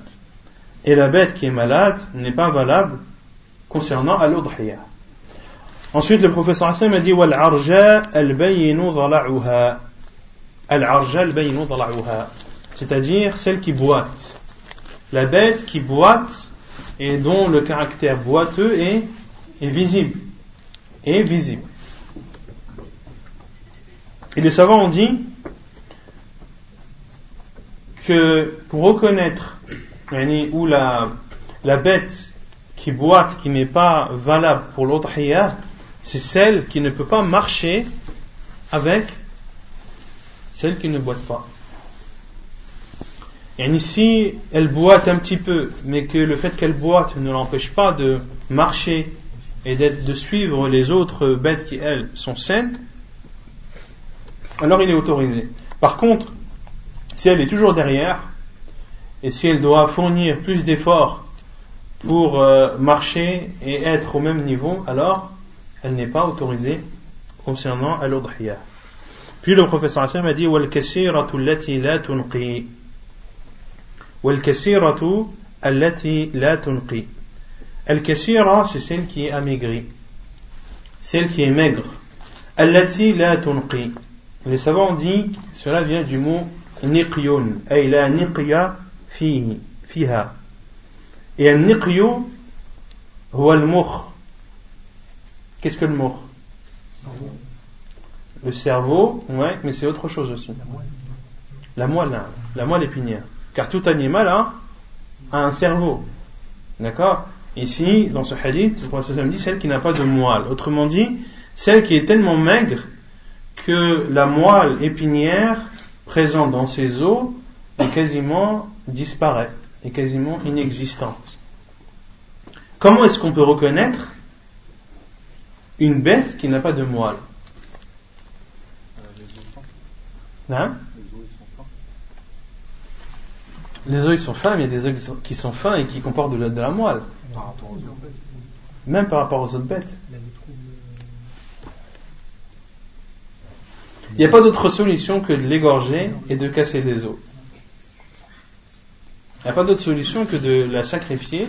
Et la bête qui est malade n'est pas valable concernant al-udhiyah. Ensuite, le professeur Hassan a dit. C'est-à-dire celle qui boite. La bête qui boite et dont le caractère boiteux est, est visible. Est visible. Et les savants ont dit que pour reconnaître où la, la bête qui boite, qui n'est pas valable pour l'autre c'est celle qui ne peut pas marcher avec celle qui ne boite pas. Et ici, elle boite un petit peu, mais que le fait qu'elle boite ne l'empêche pas de marcher et de suivre les autres bêtes qui, elles, sont saines, alors il est autorisé. Par contre, si elle est toujours derrière, et si elle doit fournir plus d'efforts pour euh, marcher et être au même niveau, alors elle n'est pas autorisée concernant al-udhiyah. Puis le professeur Hassan a dit وَالْكَسِيرَةُ الَّتِي لَا تُنْقِي وَالْكَسِيرَةُ الَّتِي لَا تُنْقِي Al-kasira, c'est celle qui est amaigrie, celle qui est maigre. Allati la tunqi. Les savants disent, cela vient du mot niqyun, ay la niqya fihi, fiha. Et un niqyu, huwa al-mukh. Qu'est-ce que le mukh? Le cerveau, ouais, mais c'est autre chose aussi. La moelle, la moelle épinière. Car tout animal a, a un cerveau. D'accord? Ici, dans ce hadith, le dit celle qui n'a pas de moelle. Autrement dit, celle qui est tellement maigre que la moelle épinière présente dans ses os est quasiment disparaît, est quasiment inexistante. Comment est-ce qu'on peut reconnaître une bête qui n'a pas de moelle? Hein? Les os ils sont fins, mais il y a des os qui sont fins et qui comportent de la moelle. Même par rapport aux autres bêtes. Il n'y a pas d'autre solution que de l'égorger et de casser les os. Il n'y a pas d'autre solution que de la sacrifier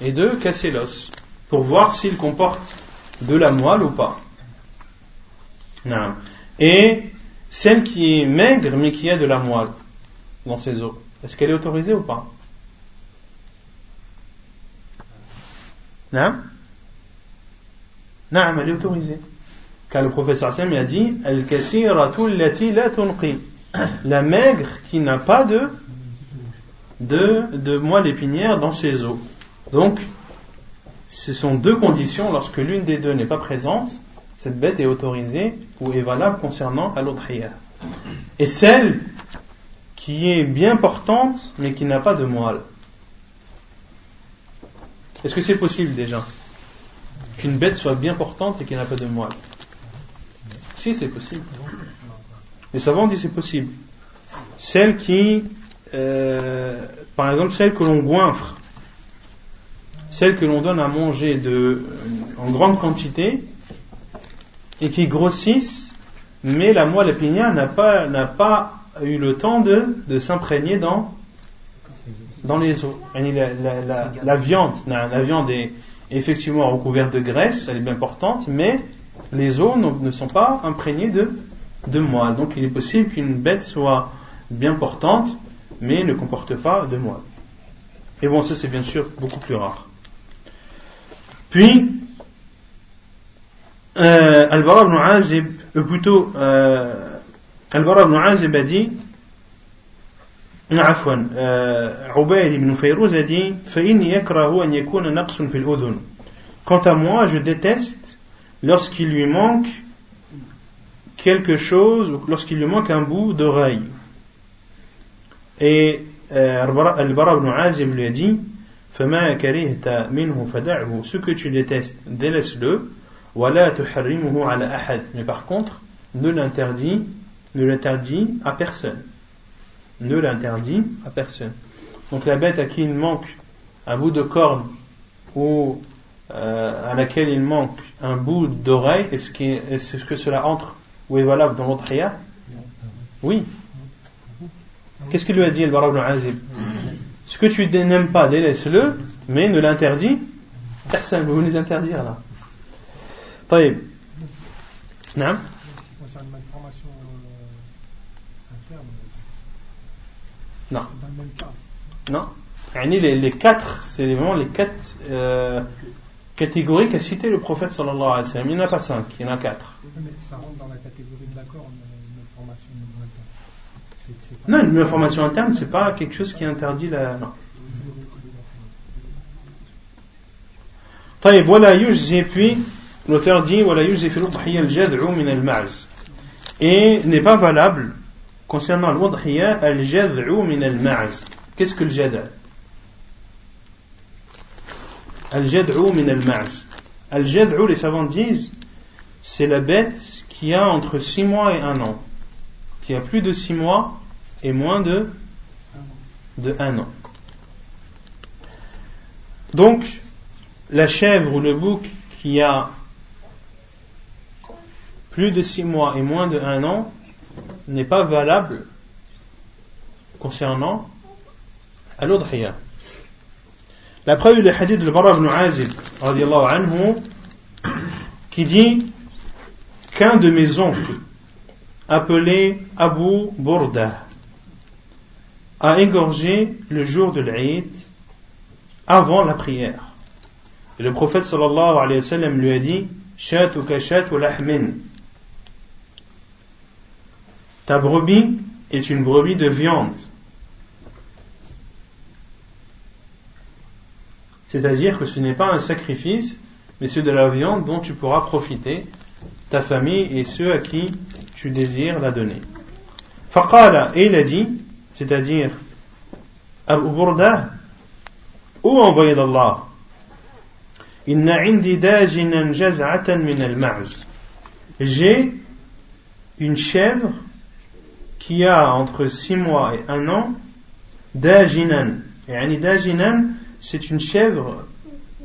et de casser l'os pour voir s'il comporte de la moelle ou pas. Non. Et celle qui est maigre mais qui a de la moelle dans ses os, est-ce qu'elle est autorisée ou pas? Non Non, elle est autorisée. Car le professeur Sam a dit La maigre qui n'a pas de, de, de moelle épinière dans ses os. Donc, ce sont deux conditions. Lorsque l'une des deux n'est pas présente, cette bête est autorisée ou est valable concernant l'autre Et celle qui est bien portante mais qui n'a pas de moelle. Est-ce que c'est possible déjà Qu'une bête soit bien portante et qu'elle n'a pas de moelle? Si, c'est possible. Les savants disent c'est possible. Celle qui, euh, par exemple, celle que l'on goinfre, celle que l'on donne à manger de, en grande quantité et qui grossissent, mais la moelle épinière n'a pas, n'a pas eu le temps de, de s'imprégner dans, dans les os. La, viande, la viande est effectivement recouverte de graisse, elle est bien importante, mais les os ne sont pas imprégnés de, de moelle. Donc il est possible qu'une bête soit bien portante, mais ne comporte pas de moelle. Et bon, ça c'est bien sûr beaucoup plus rare. Puis, euh, Al-Bara ibn Azib, ou plutôt, euh, Al-Bara ibn Azib a dit, عفوا عبيد بن فيروز a dit فإني يكره أن يكون نقص في الأذن Quant à moi, je déteste lorsqu'il lui manque quelque chose ou lorsqu'il lui manque un bout d'oreille. Et euh, Al-Bara ibn Azim lui a dit Ce que tu détestes, délaisse-le, mais par contre, ne l'interdis, ne l'interdis à personne. Ne l'interdis à personne. Donc la bête à qui il manque un bout de corne ou euh, à laquelle il manque un bout d'oreille, est-ce est que cela entre ou est valable dans l'autre ayah Oui. Qu'est-ce qu'il lui a dit le Barab Azib Ce que tu n'aimes pas, délaisse-le, mais ne l'interdis personne. Vous venez d'interdire là. طيب نعم Non. Non. Les, les quatre, c'est vraiment les quatre euh, catégories qu'a cité le prophète sallallahu alayhi wa sallam. Il n'y en a pas cinq, il y en a quatre. Mais ça rentre dans la catégorie de l'accord, une formation Non, une malformation interne, c'est pas quelque chose qui interdit la. Non. طيب ولا يجزي puis l'auteur dit ولا يجزي في الأضحية الجذع من المعز et n'est pas valable concernant l'udhiya al-jad'u min al-ma'z qu'est-ce que le jad'a al-jad'u min al-ma'z al-jad'u les savants disent c'est la bête qui a entre 6 mois et 1 an. Qui a plus de 6 mois et moins de de 1 an. Donc la chèvre ou le bouc qui a plus de six mois et moins de un an n'est pas valable concernant al-udhiya. La preuve le hadith de Bara ibn Azib anhu, qui dit qu'un de mes oncles appelé Abu Burda a égorgé le jour de l'Aïd avant la prière. Et le prophète sallallahu alayhi wa sallam lui a dit Shatuka shatu lahmin. Ta brebis est une brebis de viande. C'est-à-dire que ce n'est pas un sacrifice, mais c'est de la viande dont tu pourras profiter, ta famille et ceux à qui tu désires la donner. Faqala, et il a dit, c'est-à-dire, Abu Burda, ou envoyé d'Allah, j'ai une chèvre qui a entre 6 mois et 1 an dajinan. Et c'est une chèvre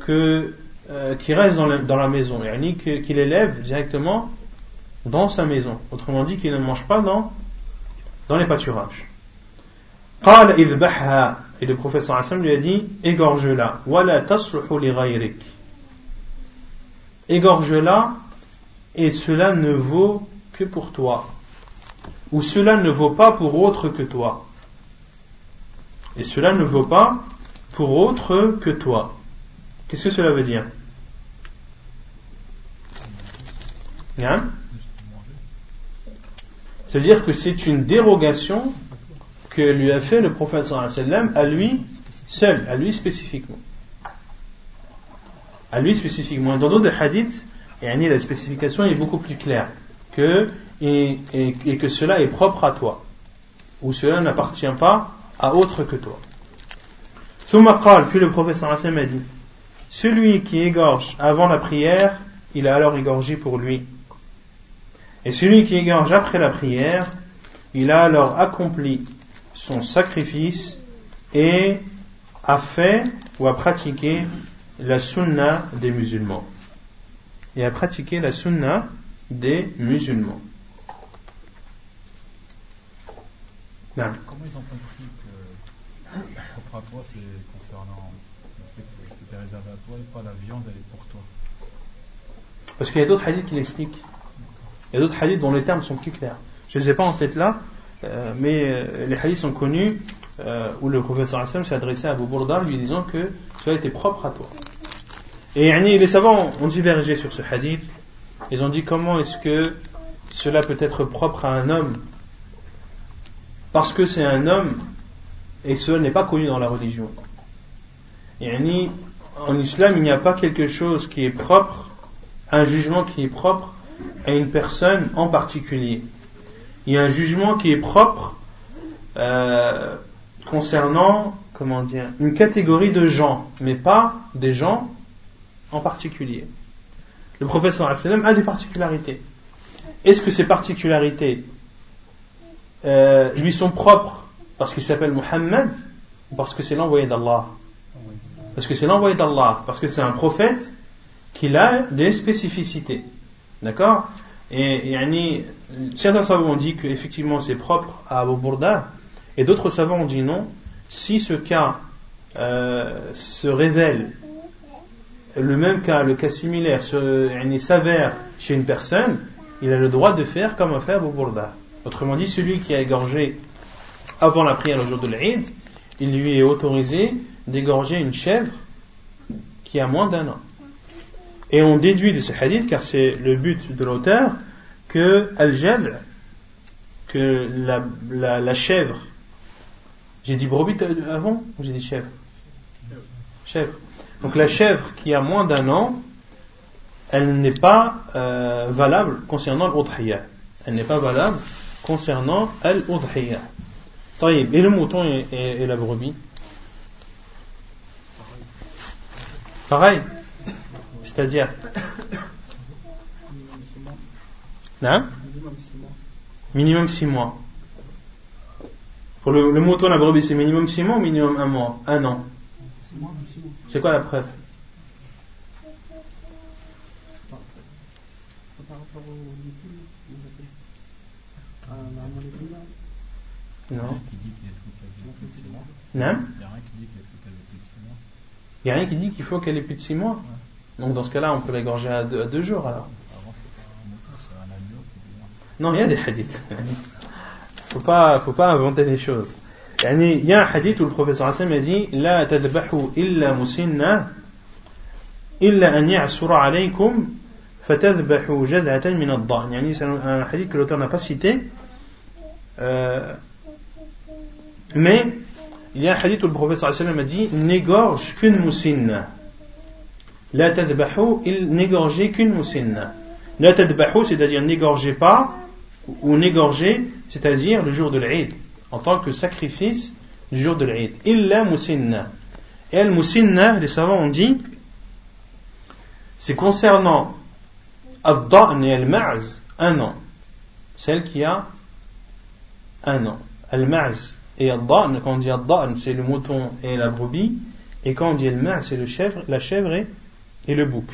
que, euh, qui reste dans la, maison, qu'il élève directement dans sa maison. Autrement dit, qu'il ne mange pas dans, dans les pâturages. Et le professeur Hassan lui a dit, égorge-la. égorge-la et cela ne vaut que pour toi. Ou cela ne vaut pas pour autre que toi. Et cela ne vaut pas pour autre que toi. Qu'est-ce que cela veut dire? Hein? C'est-à-dire que c'est une dérogation que lui a fait le prophète à lui seul, à lui spécifiquement à lui spécifiquement. Dans d'autres hadiths, la spécification est beaucoup plus claire que, et, que cela est propre à toi, ou cela n'appartient pas à autre que toi. Puis le professeur Hassan a dit Celui qui égorge avant la prière, il a alors égorgé pour lui. Et celui qui égorge après la prière, il a alors accompli son sacrifice et a fait ou a pratiqué la sunna des musulmans et à pratiquer la sunna des musulmans. À toi, c'est concernant le fait que c'était réservé à toi et pas la viande, elle est pour toi Parce qu'il y a d'autres hadiths qui l'expliquent. Il y a d'autres hadiths dont les termes sont plus clairs. Je ne les ai pas en tête là, euh, mais euh, les hadiths sont connus euh, où le professeur Hassan s'est adressé à Abu lui disant que cela était propre à toi. Et les savants ont divergé sur ce hadith. Ils ont dit comment est-ce que cela peut être propre à un homme? Parce que c'est un homme et cela n'est pas connu dans la religion. En islam, il n'y a pas quelque chose qui est propre, un jugement qui est propre à une personne en particulier. Il y a un jugement qui est propre euh, concernant, comment dire, une catégorie de gens, mais pas des gens en particulier. Le professeur a des particularités. Est-ce que ces particularités euh, lui sont propres parce qu'il s'appelle Muhammad ou parce que c'est l'envoyé d'Allah? Parce que c'est l'envoyé d'Allah, parce que c'est un prophète qui a des spécificités. D'accord? Et certains savants ont dit qu'effectivement c'est propre à Abu et d'autres savants ont dit non. Si ce cas euh, se révèle le même cas, le cas similaire, s'avère chez une personne, il a le droit de faire comme a fait Abu Burda. Autrement dit, celui qui a égorgé avant la prière le jour de l'Eid, il lui est autorisé d'égorger une chèvre qui a moins d'un an. Et on déduit de ce hadith, car c'est le but de l'auteur, que al que la chèvre, j'ai dit brebis avant ou j'ai dit chèvre? Chèvre. Donc la chèvre qui a moins d'un an, elle n'est pas euh, valable concernant l'udhiyah. Elle n'est pas valable concernant l'udhiyah. Et le mouton et, et, et la brebis. Pareil. C'est-à-dire. Non Minimum 6 mois. Pour le, le mouton, la brebis, c'est minimum 6 mois ou minimum 1 mois? 1 an. C'est quoi la preuve? Non. Il n'y a rien qui dit qu'il faut qu'elle ait plus de 6 mois. Donc dans ce cas-là, on peut l'égorger à, à deux, jours alors. Non, il y a des hadiths. faut pas, faut pas inventer les choses. Il y a un hadith où le professeur Hassan a dit La tadbahu illa musinna illa an ya'sura alaykum fatadbahu jad'atan min ad-da'n. Yani c'est un hadith que l'auteur n'a pas cité. Euh, mais il y a un hadith où le prophète a dit N'égorge qu'une moussine. La tadbahu, il n'égorgeait qu'une moussine. La tadbahu, c'est-à-dire n'égorgez pas, ou n'égorgez, c'est-à-dire le jour de l'Aïd en tant que sacrifice du jour de l'Eid. Illa moussinna. Et al moussinna, les savants ont dit, c'est concernant Abdan et al-ma'z, un an. Celle qui a un an. Al-ma'z, et al-da'n, quand on dit al-da'n, c'est le mouton et la brebis, et quand on dit al-ma'z, c'est le chèvre, la chèvre et, et le bouc.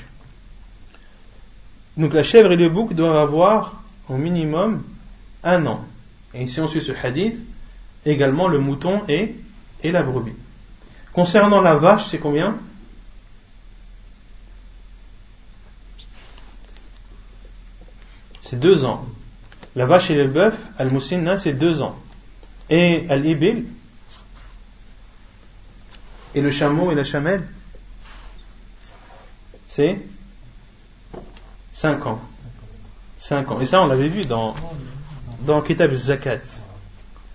Donc la chèvre et le bouc doivent avoir au minimum un an. Et si on suit ce hadith, également le mouton et, et la brebis. Concernant la vache, c'est combien? C'est deux ans. La vache et le bœuf, al-musinna, c'est deux ans. Et al-ibil, et le chameau et la chamelle, c'est cinq ans. 5 ans. Et ça, on l'avait vu dans, dans Kitab Zakat.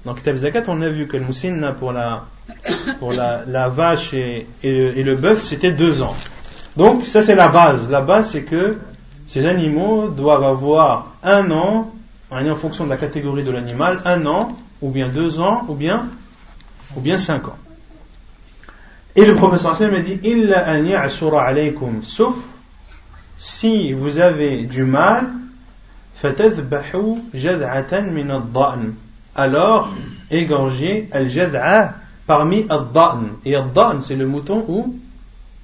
Dans Kitab Zakat, on a vu que le moussin pour la, pour la, la vache et, et, le, bœuf, c'était 2 ans. Donc, ça, c'est la base. La base, c'est que ces animaux doivent avoir un an, en fonction de la catégorie de l'animal, un an, ou bien deux ans, ou bien, ou bien cinq ans. Et le professeur Hassan m'a dit, Illa an alaykum, sauf si vous avez du mal alors égorgez al-jad'a parmi ad-da'n. Et ad-da'n, c'est le mouton ou,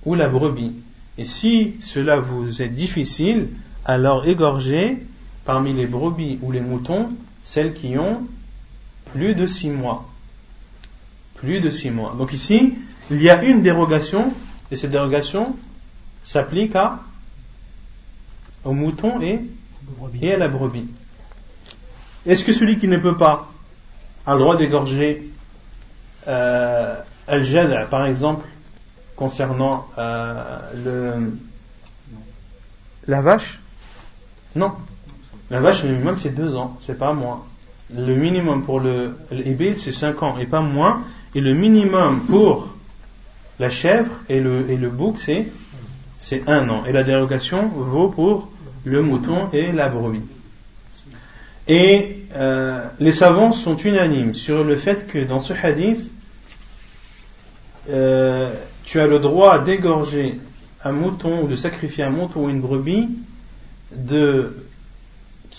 ou la brebis. Et si cela vous est difficile, alors égorgez parmi les brebis ou les moutons celles qui ont plus de six mois. Plus de six mois. Donc ici, il y a une dérogation, et cette dérogation s'applique à aux moutons et et à la brebis. Est-ce que celui qui ne peut pas a le droit d'égorger euh, al par exemple, concernant euh, le, la vache? Non. La vache, le minimum, c'est deux ans, c'est pas moins. Le minimum pour le, c'est cinq ans et pas moins. Et le minimum pour la chèvre et le, et le bouc, c'est, c'est un an. Et la dérogation vaut pour le mouton et la brebis. Et euh, les savants sont unanimes sur le fait que dans ce hadith, euh, tu as le droit d'égorger un mouton ou de sacrifier un mouton ou une brebis de,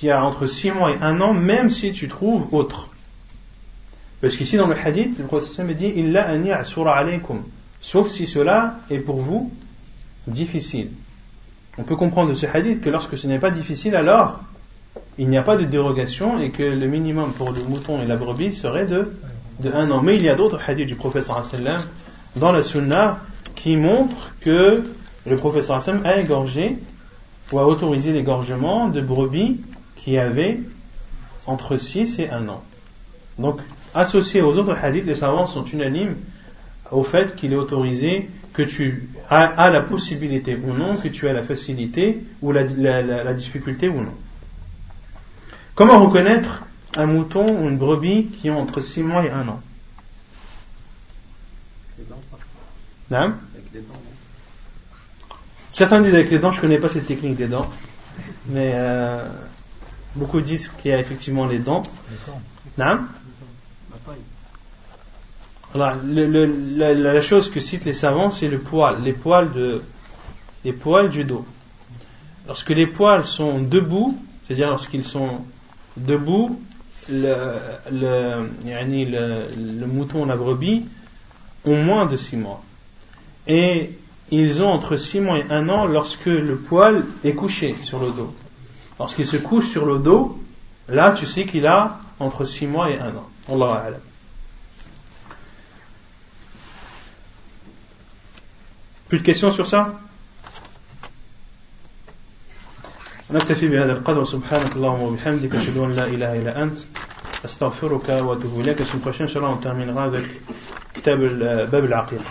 qui a entre 6 mois et 1 an, même si tu trouves autre. Parce qu'ici dans le hadith, le prophète me dit Il alaykum. Sauf si cela est pour vous difficile. On peut comprendre de ce hadith que lorsque ce n'est pas difficile, alors il n'y a pas de dérogation et que le minimum pour le mouton et la brebis serait de, de un an. Mais il y a d'autres hadiths du professeur dans la sunna qui montrent que le professeur a égorgé ou a autorisé l'égorgement de brebis qui avaient entre 6 et 1 an. Donc, associé aux autres hadiths, les savants sont unanimes au fait qu'il est autorisé que tu as, la possibilité ou non, que tu as la facilité ou la, difficulté ou non. Comment reconnaître un mouton ou une brebis qui ont entre 6 mois et 1 an? Non. Certains disent avec les dents, je ne connais pas cette technique des dents, mais euh, beaucoup disent qu'il y a effectivement les dents. Non Alors, la, chose que citent les savants, c'est le poil, les poils, de, les poils du dos. Lorsque les poils sont debout, c'est-à-dire lorsqu'ils sont debout, le, le, le, le mouton, la brebis, ont moins de 6 mois. Et ils ont entre 6 mois et 1 an lorsque le poil est couché sur le dos. Lorsqu'il se couche sur le dos, là tu sais qu'il a entre 6 mois et 1 an. Allah alam. Plus de questions sur ça نكتفي بهذا القدر سبحانك اللهم وبحمدك أشهد أن لا إله إلا أنت أستغفرك وأتوب إليك. La semaine prochaine, Inch'Allah, on terminera avec كتاب باب العقيدة.